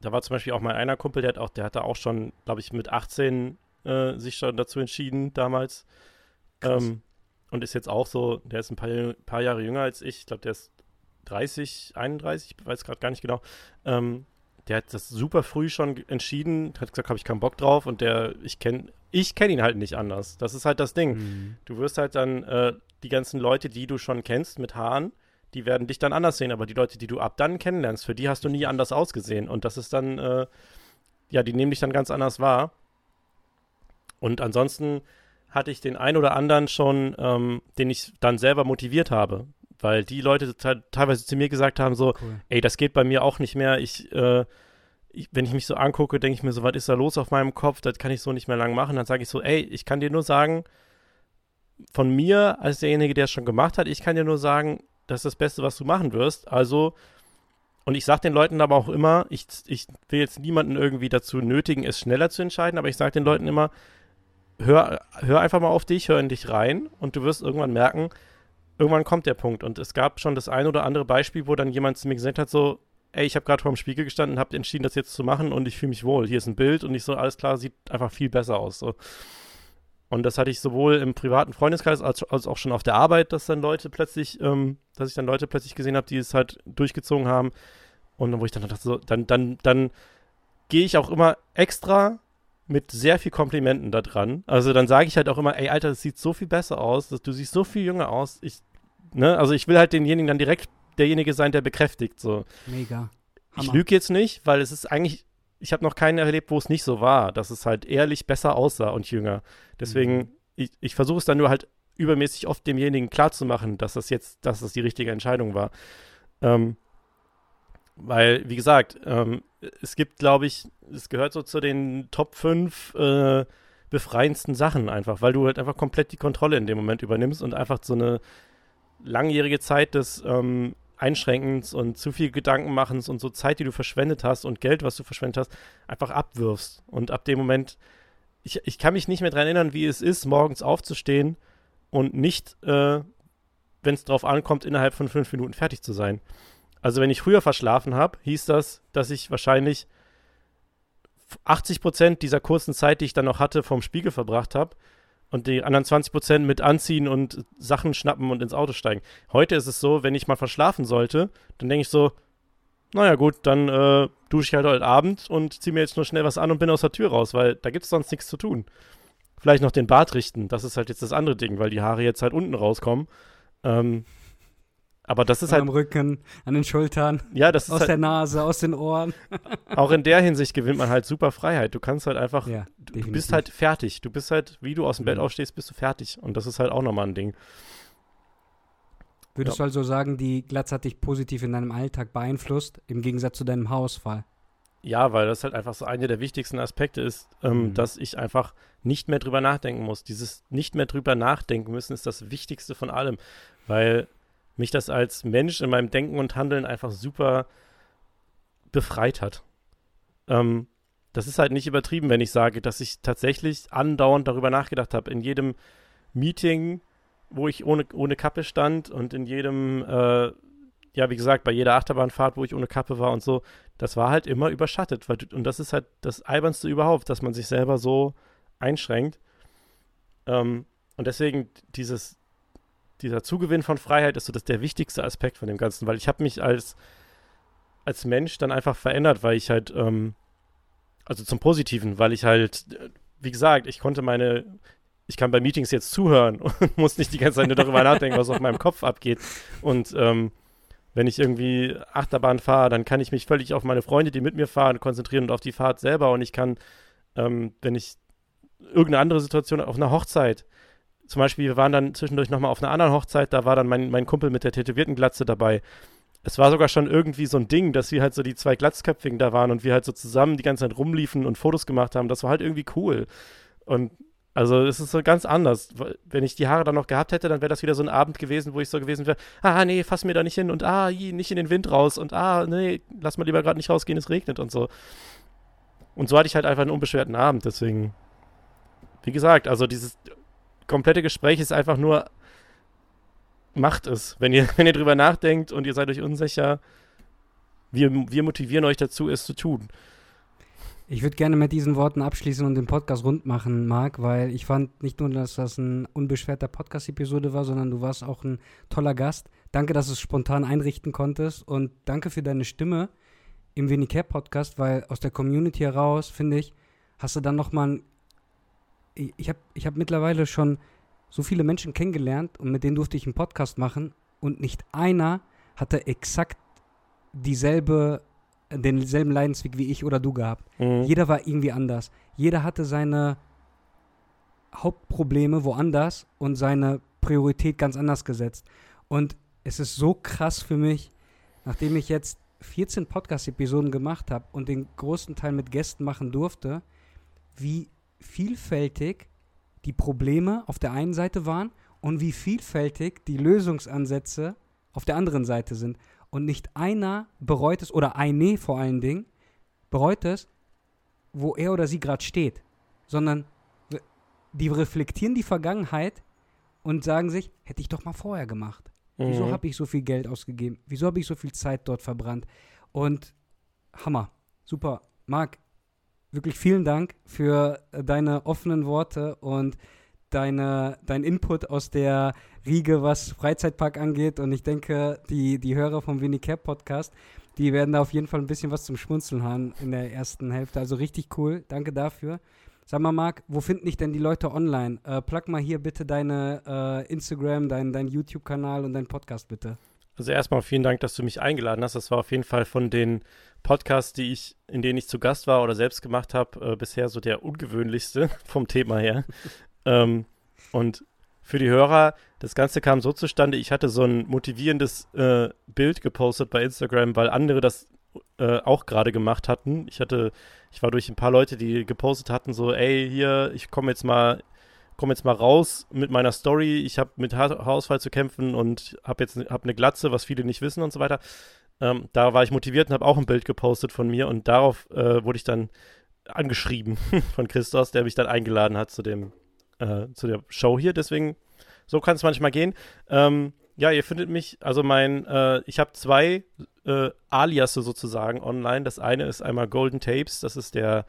da war zum Beispiel auch mein einer Kumpel, der hat auch, der hatte auch schon, glaube ich, mit 18 äh, sich schon dazu entschieden damals. Ähm, und ist jetzt auch so, der ist ein paar, paar Jahre jünger als ich. Ich glaube, der ist 30, 31, ich weiß gerade gar nicht genau. Ähm, der hat das super früh schon entschieden, hat gesagt, habe ich keinen Bock drauf und der, ich kenne ich kenn ihn halt nicht anders. Das ist halt das Ding. Mhm. Du wirst halt dann äh, die ganzen Leute, die du schon kennst mit Haaren, die werden dich dann anders sehen, aber die Leute, die du ab dann kennenlernst, für die hast du nie anders ausgesehen und das ist dann, äh, ja, die nehmen dich dann ganz anders wahr. Und ansonsten hatte ich den einen oder anderen schon, ähm, den ich dann selber motiviert habe weil die Leute teilweise zu mir gesagt haben so, cool. ey, das geht bei mir auch nicht mehr. Ich, äh, ich wenn ich mich so angucke, denke ich mir so, was ist da los auf meinem Kopf? Das kann ich so nicht mehr lang machen. Dann sage ich so, ey, ich kann dir nur sagen, von mir als derjenige, der es schon gemacht hat, ich kann dir nur sagen, das ist das Beste, was du machen wirst. Also, und ich sage den Leuten aber auch immer, ich, ich will jetzt niemanden irgendwie dazu nötigen, es schneller zu entscheiden, aber ich sage den Leuten immer, hör, hör einfach mal auf dich, hör in dich rein und du wirst irgendwann merken, irgendwann kommt der Punkt. Und es gab schon das ein oder andere Beispiel, wo dann jemand zu mir gesagt hat, so, ey, ich habe gerade vor dem Spiegel gestanden, habe entschieden, das jetzt zu machen und ich fühle mich wohl. Hier ist ein Bild und ich so, alles klar, sieht einfach viel besser aus. So. Und das hatte ich sowohl im privaten Freundeskreis als, als auch schon auf der Arbeit, dass dann Leute plötzlich, ähm, dass ich dann Leute plötzlich gesehen habe, die es halt durchgezogen haben. Und wo ich dann dachte, so, dann, dann, dann gehe ich auch immer extra mit sehr viel Komplimenten da dran. Also dann sage ich halt auch immer, ey, Alter, das sieht so viel besser aus, dass du siehst so viel jünger aus. Ich, ne, also ich will halt denjenigen dann direkt derjenige sein, der bekräftigt, so. Mega. Hammer. Ich lüge jetzt nicht, weil es ist eigentlich, ich habe noch keinen erlebt, wo es nicht so war, dass es halt ehrlich besser aussah und jünger. Deswegen, mhm. ich, ich versuche es dann nur halt übermäßig oft demjenigen klarzumachen, dass das jetzt, dass das die richtige Entscheidung war. Ähm, weil, wie gesagt, ähm, es gibt, glaube ich, es gehört so zu den Top 5 äh, befreiendsten Sachen einfach, weil du halt einfach komplett die Kontrolle in dem Moment übernimmst und einfach so eine langjährige Zeit des ähm, Einschränkens und zu viel Gedankenmachens und so Zeit, die du verschwendet hast und Geld, was du verschwendet hast, einfach abwirfst. Und ab dem Moment, ich, ich kann mich nicht mehr daran erinnern, wie es ist, morgens aufzustehen und nicht, äh, wenn es drauf ankommt, innerhalb von fünf Minuten fertig zu sein. Also wenn ich früher verschlafen habe, hieß das, dass ich wahrscheinlich 80 Prozent dieser kurzen Zeit, die ich dann noch hatte, vom Spiegel verbracht habe und die anderen 20 Prozent mit anziehen und Sachen schnappen und ins Auto steigen. Heute ist es so, wenn ich mal verschlafen sollte, dann denke ich so, naja gut, dann äh, dusche ich halt heute Abend und ziehe mir jetzt nur schnell was an und bin aus der Tür raus, weil da gibt es sonst nichts zu tun. Vielleicht noch den Bart richten, das ist halt jetzt das andere Ding, weil die Haare jetzt halt unten rauskommen. Ähm, aber das ist halt. Am Rücken, an den Schultern. Ja, das ist Aus halt, der Nase, aus den Ohren. auch in der Hinsicht gewinnt man halt super Freiheit. Du kannst halt einfach. Ja, du bist halt fertig. Du bist halt, wie du aus dem mhm. Bett aufstehst, bist du fertig. Und das ist halt auch nochmal ein Ding. Würdest ja. du also sagen, die Glatze hat dich positiv in deinem Alltag beeinflusst, im Gegensatz zu deinem Haarausfall? Ja, weil das halt einfach so einer der wichtigsten Aspekte ist, ähm, mhm. dass ich einfach nicht mehr drüber nachdenken muss. Dieses nicht mehr drüber nachdenken müssen ist das Wichtigste von allem. Weil mich das als Mensch in meinem Denken und Handeln einfach super befreit hat. Ähm, das ist halt nicht übertrieben, wenn ich sage, dass ich tatsächlich andauernd darüber nachgedacht habe. In jedem Meeting, wo ich ohne, ohne Kappe stand und in jedem, äh, ja, wie gesagt, bei jeder Achterbahnfahrt, wo ich ohne Kappe war und so, das war halt immer überschattet. Weil, und das ist halt das Albernste überhaupt, dass man sich selber so einschränkt. Ähm, und deswegen dieses, dieser Zugewinn von Freiheit ist so das der wichtigste Aspekt von dem Ganzen, weil ich habe mich als, als Mensch dann einfach verändert, weil ich halt, ähm, also zum Positiven, weil ich halt, wie gesagt, ich konnte meine, ich kann bei Meetings jetzt zuhören und muss nicht die ganze Zeit nur darüber nachdenken, was auf meinem Kopf abgeht. Und ähm, wenn ich irgendwie Achterbahn fahre, dann kann ich mich völlig auf meine Freunde, die mit mir fahren, konzentrieren und auf die Fahrt selber. Und ich kann, ähm, wenn ich irgendeine andere Situation auf einer Hochzeit, zum Beispiel, wir waren dann zwischendurch nochmal auf einer anderen Hochzeit, da war dann mein, mein Kumpel mit der tätowierten Glatze dabei. Es war sogar schon irgendwie so ein Ding, dass wir halt so die zwei Glatzköpfigen da waren und wir halt so zusammen die ganze Zeit rumliefen und Fotos gemacht haben. Das war halt irgendwie cool. Und also es ist so ganz anders. Wenn ich die Haare dann noch gehabt hätte, dann wäre das wieder so ein Abend gewesen, wo ich so gewesen wäre, ah nee, fass mir da nicht hin und ah, nicht in den Wind raus und ah, nee, lass mal lieber gerade nicht rausgehen, es regnet und so. Und so hatte ich halt einfach einen unbeschwerten Abend, deswegen, wie gesagt, also dieses komplette Gespräch ist einfach nur, macht es. Wenn ihr, wenn ihr drüber nachdenkt und ihr seid euch unsicher, wir, wir motivieren euch dazu, es zu tun. Ich würde gerne mit diesen Worten abschließen und den Podcast rund machen, Marc, weil ich fand nicht nur, dass das ein unbeschwerter Podcast-Episode war, sondern du warst auch ein toller Gast. Danke, dass du es spontan einrichten konntest und danke für deine Stimme im Wenicare Podcast, weil aus der Community heraus, finde ich, hast du dann nochmal ein. Ich habe ich hab mittlerweile schon so viele Menschen kennengelernt und mit denen durfte ich einen Podcast machen und nicht einer hatte exakt dieselbe denselben Leidensweg wie ich oder du gehabt. Mhm. Jeder war irgendwie anders. Jeder hatte seine Hauptprobleme woanders und seine Priorität ganz anders gesetzt. Und es ist so krass für mich, nachdem ich jetzt 14 Podcast-Episoden gemacht habe und den größten Teil mit Gästen machen durfte, wie vielfältig die Probleme auf der einen Seite waren und wie vielfältig die Lösungsansätze auf der anderen Seite sind und nicht einer bereut es, oder eine vor allen Dingen, bereut es, wo er oder sie gerade steht, sondern die reflektieren die Vergangenheit und sagen sich, hätte ich doch mal vorher gemacht. Mhm. Wieso habe ich so viel Geld ausgegeben? Wieso habe ich so viel Zeit dort verbrannt? Und Hammer, super. Marc, wirklich vielen Dank für deine offenen Worte und deine, dein Input aus der Riege, was Freizeitpark angeht. Und ich denke, die, die Hörer vom Winnie Podcast, die werden da auf jeden Fall ein bisschen was zum Schmunzeln haben in der ersten Hälfte. Also richtig cool. Danke dafür. Sag mal, Marc, wo finden dich denn die Leute online? Äh, plug mal hier bitte deine äh, Instagram, dein, dein YouTube-Kanal und dein Podcast bitte. Also erstmal vielen Dank, dass du mich eingeladen hast. Das war auf jeden Fall von den Podcasts, die ich, in denen ich zu Gast war oder selbst gemacht habe, äh, bisher so der ungewöhnlichste vom Thema her. ähm, und für die Hörer, das Ganze kam so zustande, ich hatte so ein motivierendes äh, Bild gepostet bei Instagram, weil andere das äh, auch gerade gemacht hatten. Ich hatte, ich war durch ein paar Leute, die gepostet hatten, so, ey, hier, ich komme jetzt mal, komme jetzt mal raus mit meiner Story. Ich habe mit ha Haarausfall zu kämpfen und habe jetzt hab eine Glatze, was viele nicht wissen und so weiter. Ähm, da war ich motiviert und habe auch ein Bild gepostet von mir und darauf äh, wurde ich dann angeschrieben von Christos, der mich dann eingeladen hat zu dem äh, zu der Show hier. Deswegen, so kann es manchmal gehen. Ähm, ja, ihr findet mich, also mein, äh, ich habe zwei äh, Aliasse sozusagen online. Das eine ist einmal Golden Tapes, das ist der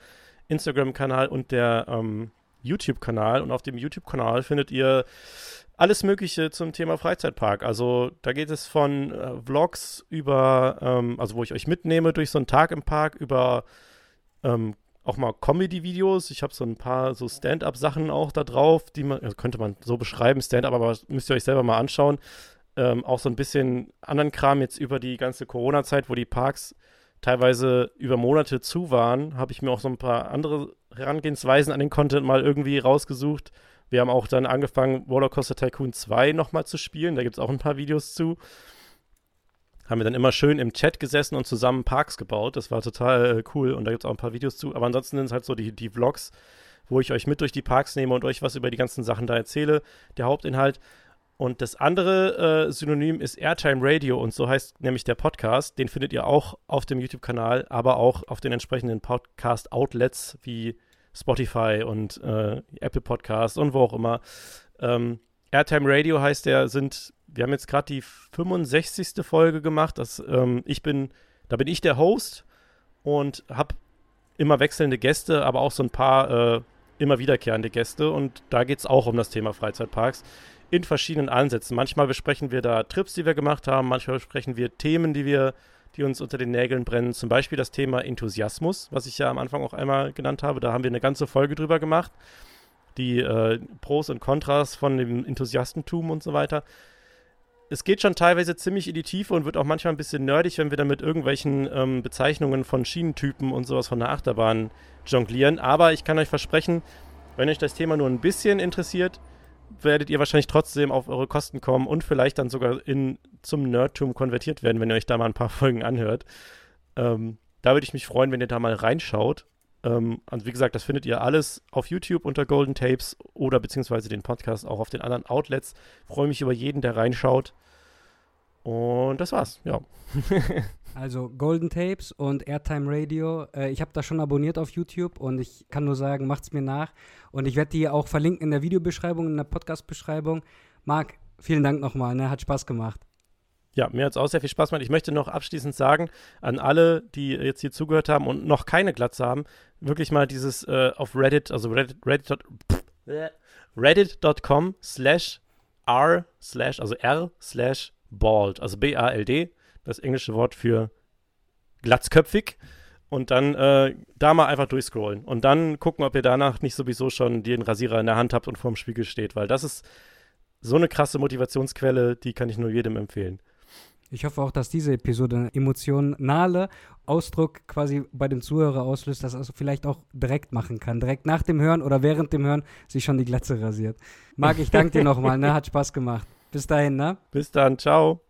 Instagram-Kanal und der ähm, YouTube-Kanal. Und auf dem YouTube-Kanal findet ihr alles Mögliche zum Thema Freizeitpark. Also da geht es von äh, Vlogs über, ähm, also wo ich euch mitnehme durch so einen Tag im Park, über ähm, auch mal Comedy-Videos. Ich habe so ein paar so Stand-up-Sachen auch da drauf, die man, also könnte man so beschreiben, Stand-up, aber müsst ihr euch selber mal anschauen. Ähm, auch so ein bisschen anderen Kram jetzt über die ganze Corona-Zeit, wo die Parks teilweise über Monate zu waren, habe ich mir auch so ein paar andere Herangehensweisen an den Content mal irgendwie rausgesucht. Wir haben auch dann angefangen, Rollercoaster Tycoon 2 nochmal zu spielen. Da gibt es auch ein paar Videos zu haben wir dann immer schön im Chat gesessen und zusammen Parks gebaut. Das war total äh, cool und da gibt es auch ein paar Videos zu. Aber ansonsten sind es halt so die, die Vlogs, wo ich euch mit durch die Parks nehme und euch was über die ganzen Sachen da erzähle. Der Hauptinhalt. Und das andere äh, Synonym ist Airtime Radio und so heißt nämlich der Podcast. Den findet ihr auch auf dem YouTube-Kanal, aber auch auf den entsprechenden Podcast-Outlets wie Spotify und äh, Apple Podcasts und wo auch immer. Ähm, Airtime Radio heißt der, sind wir haben jetzt gerade die 65. Folge gemacht. Das, ähm, ich bin, da bin ich der Host und habe immer wechselnde Gäste, aber auch so ein paar äh, immer wiederkehrende Gäste. Und da geht es auch um das Thema Freizeitparks. in verschiedenen Ansätzen. Manchmal besprechen wir da Trips, die wir gemacht haben, manchmal besprechen wir Themen, die wir, die uns unter den Nägeln brennen. Zum Beispiel das Thema Enthusiasmus, was ich ja am Anfang auch einmal genannt habe. Da haben wir eine ganze Folge drüber gemacht. Die äh, Pros und Kontras von dem Enthusiastentum und so weiter. Es geht schon teilweise ziemlich in die Tiefe und wird auch manchmal ein bisschen nerdig, wenn wir dann mit irgendwelchen ähm, Bezeichnungen von Schienentypen und sowas von der Achterbahn jonglieren. Aber ich kann euch versprechen, wenn euch das Thema nur ein bisschen interessiert, werdet ihr wahrscheinlich trotzdem auf eure Kosten kommen und vielleicht dann sogar in, zum Nerdtum konvertiert werden, wenn ihr euch da mal ein paar Folgen anhört. Ähm, da würde ich mich freuen, wenn ihr da mal reinschaut. Ähm, also wie gesagt, das findet ihr alles auf YouTube unter Golden Tapes oder beziehungsweise den Podcast auch auf den anderen Outlets. Freue mich über jeden, der reinschaut. Und das war's, ja. also Golden Tapes und Airtime Radio. Äh, ich habe das schon abonniert auf YouTube und ich kann nur sagen, macht's mir nach. Und ich werde die auch verlinken in der Videobeschreibung, in der Podcast-Beschreibung. Marc, vielen Dank nochmal, ne? Hat Spaß gemacht. Ja, mir hat es auch sehr viel Spaß gemacht. Ich möchte noch abschließend sagen, an alle, die jetzt hier zugehört haben und noch keine Glatze haben, wirklich mal dieses äh, auf Reddit, also Reddit, Reddit, reddit.com slash r slash, also r slash bald, also B-A-L-D, das englische Wort für glatzköpfig. Und dann äh, da mal einfach durchscrollen und dann gucken, ob ihr danach nicht sowieso schon den Rasierer in der Hand habt und vorm Spiegel steht, weil das ist so eine krasse Motivationsquelle, die kann ich nur jedem empfehlen. Ich hoffe auch, dass diese Episode einen emotionale Ausdruck quasi bei dem Zuhörer auslöst, dass er also vielleicht auch direkt machen kann. Direkt nach dem Hören oder während dem Hören sich schon die Glatze rasiert. Marc, ich danke dir nochmal, ne? Hat Spaß gemacht. Bis dahin, ne? Bis dann, ciao.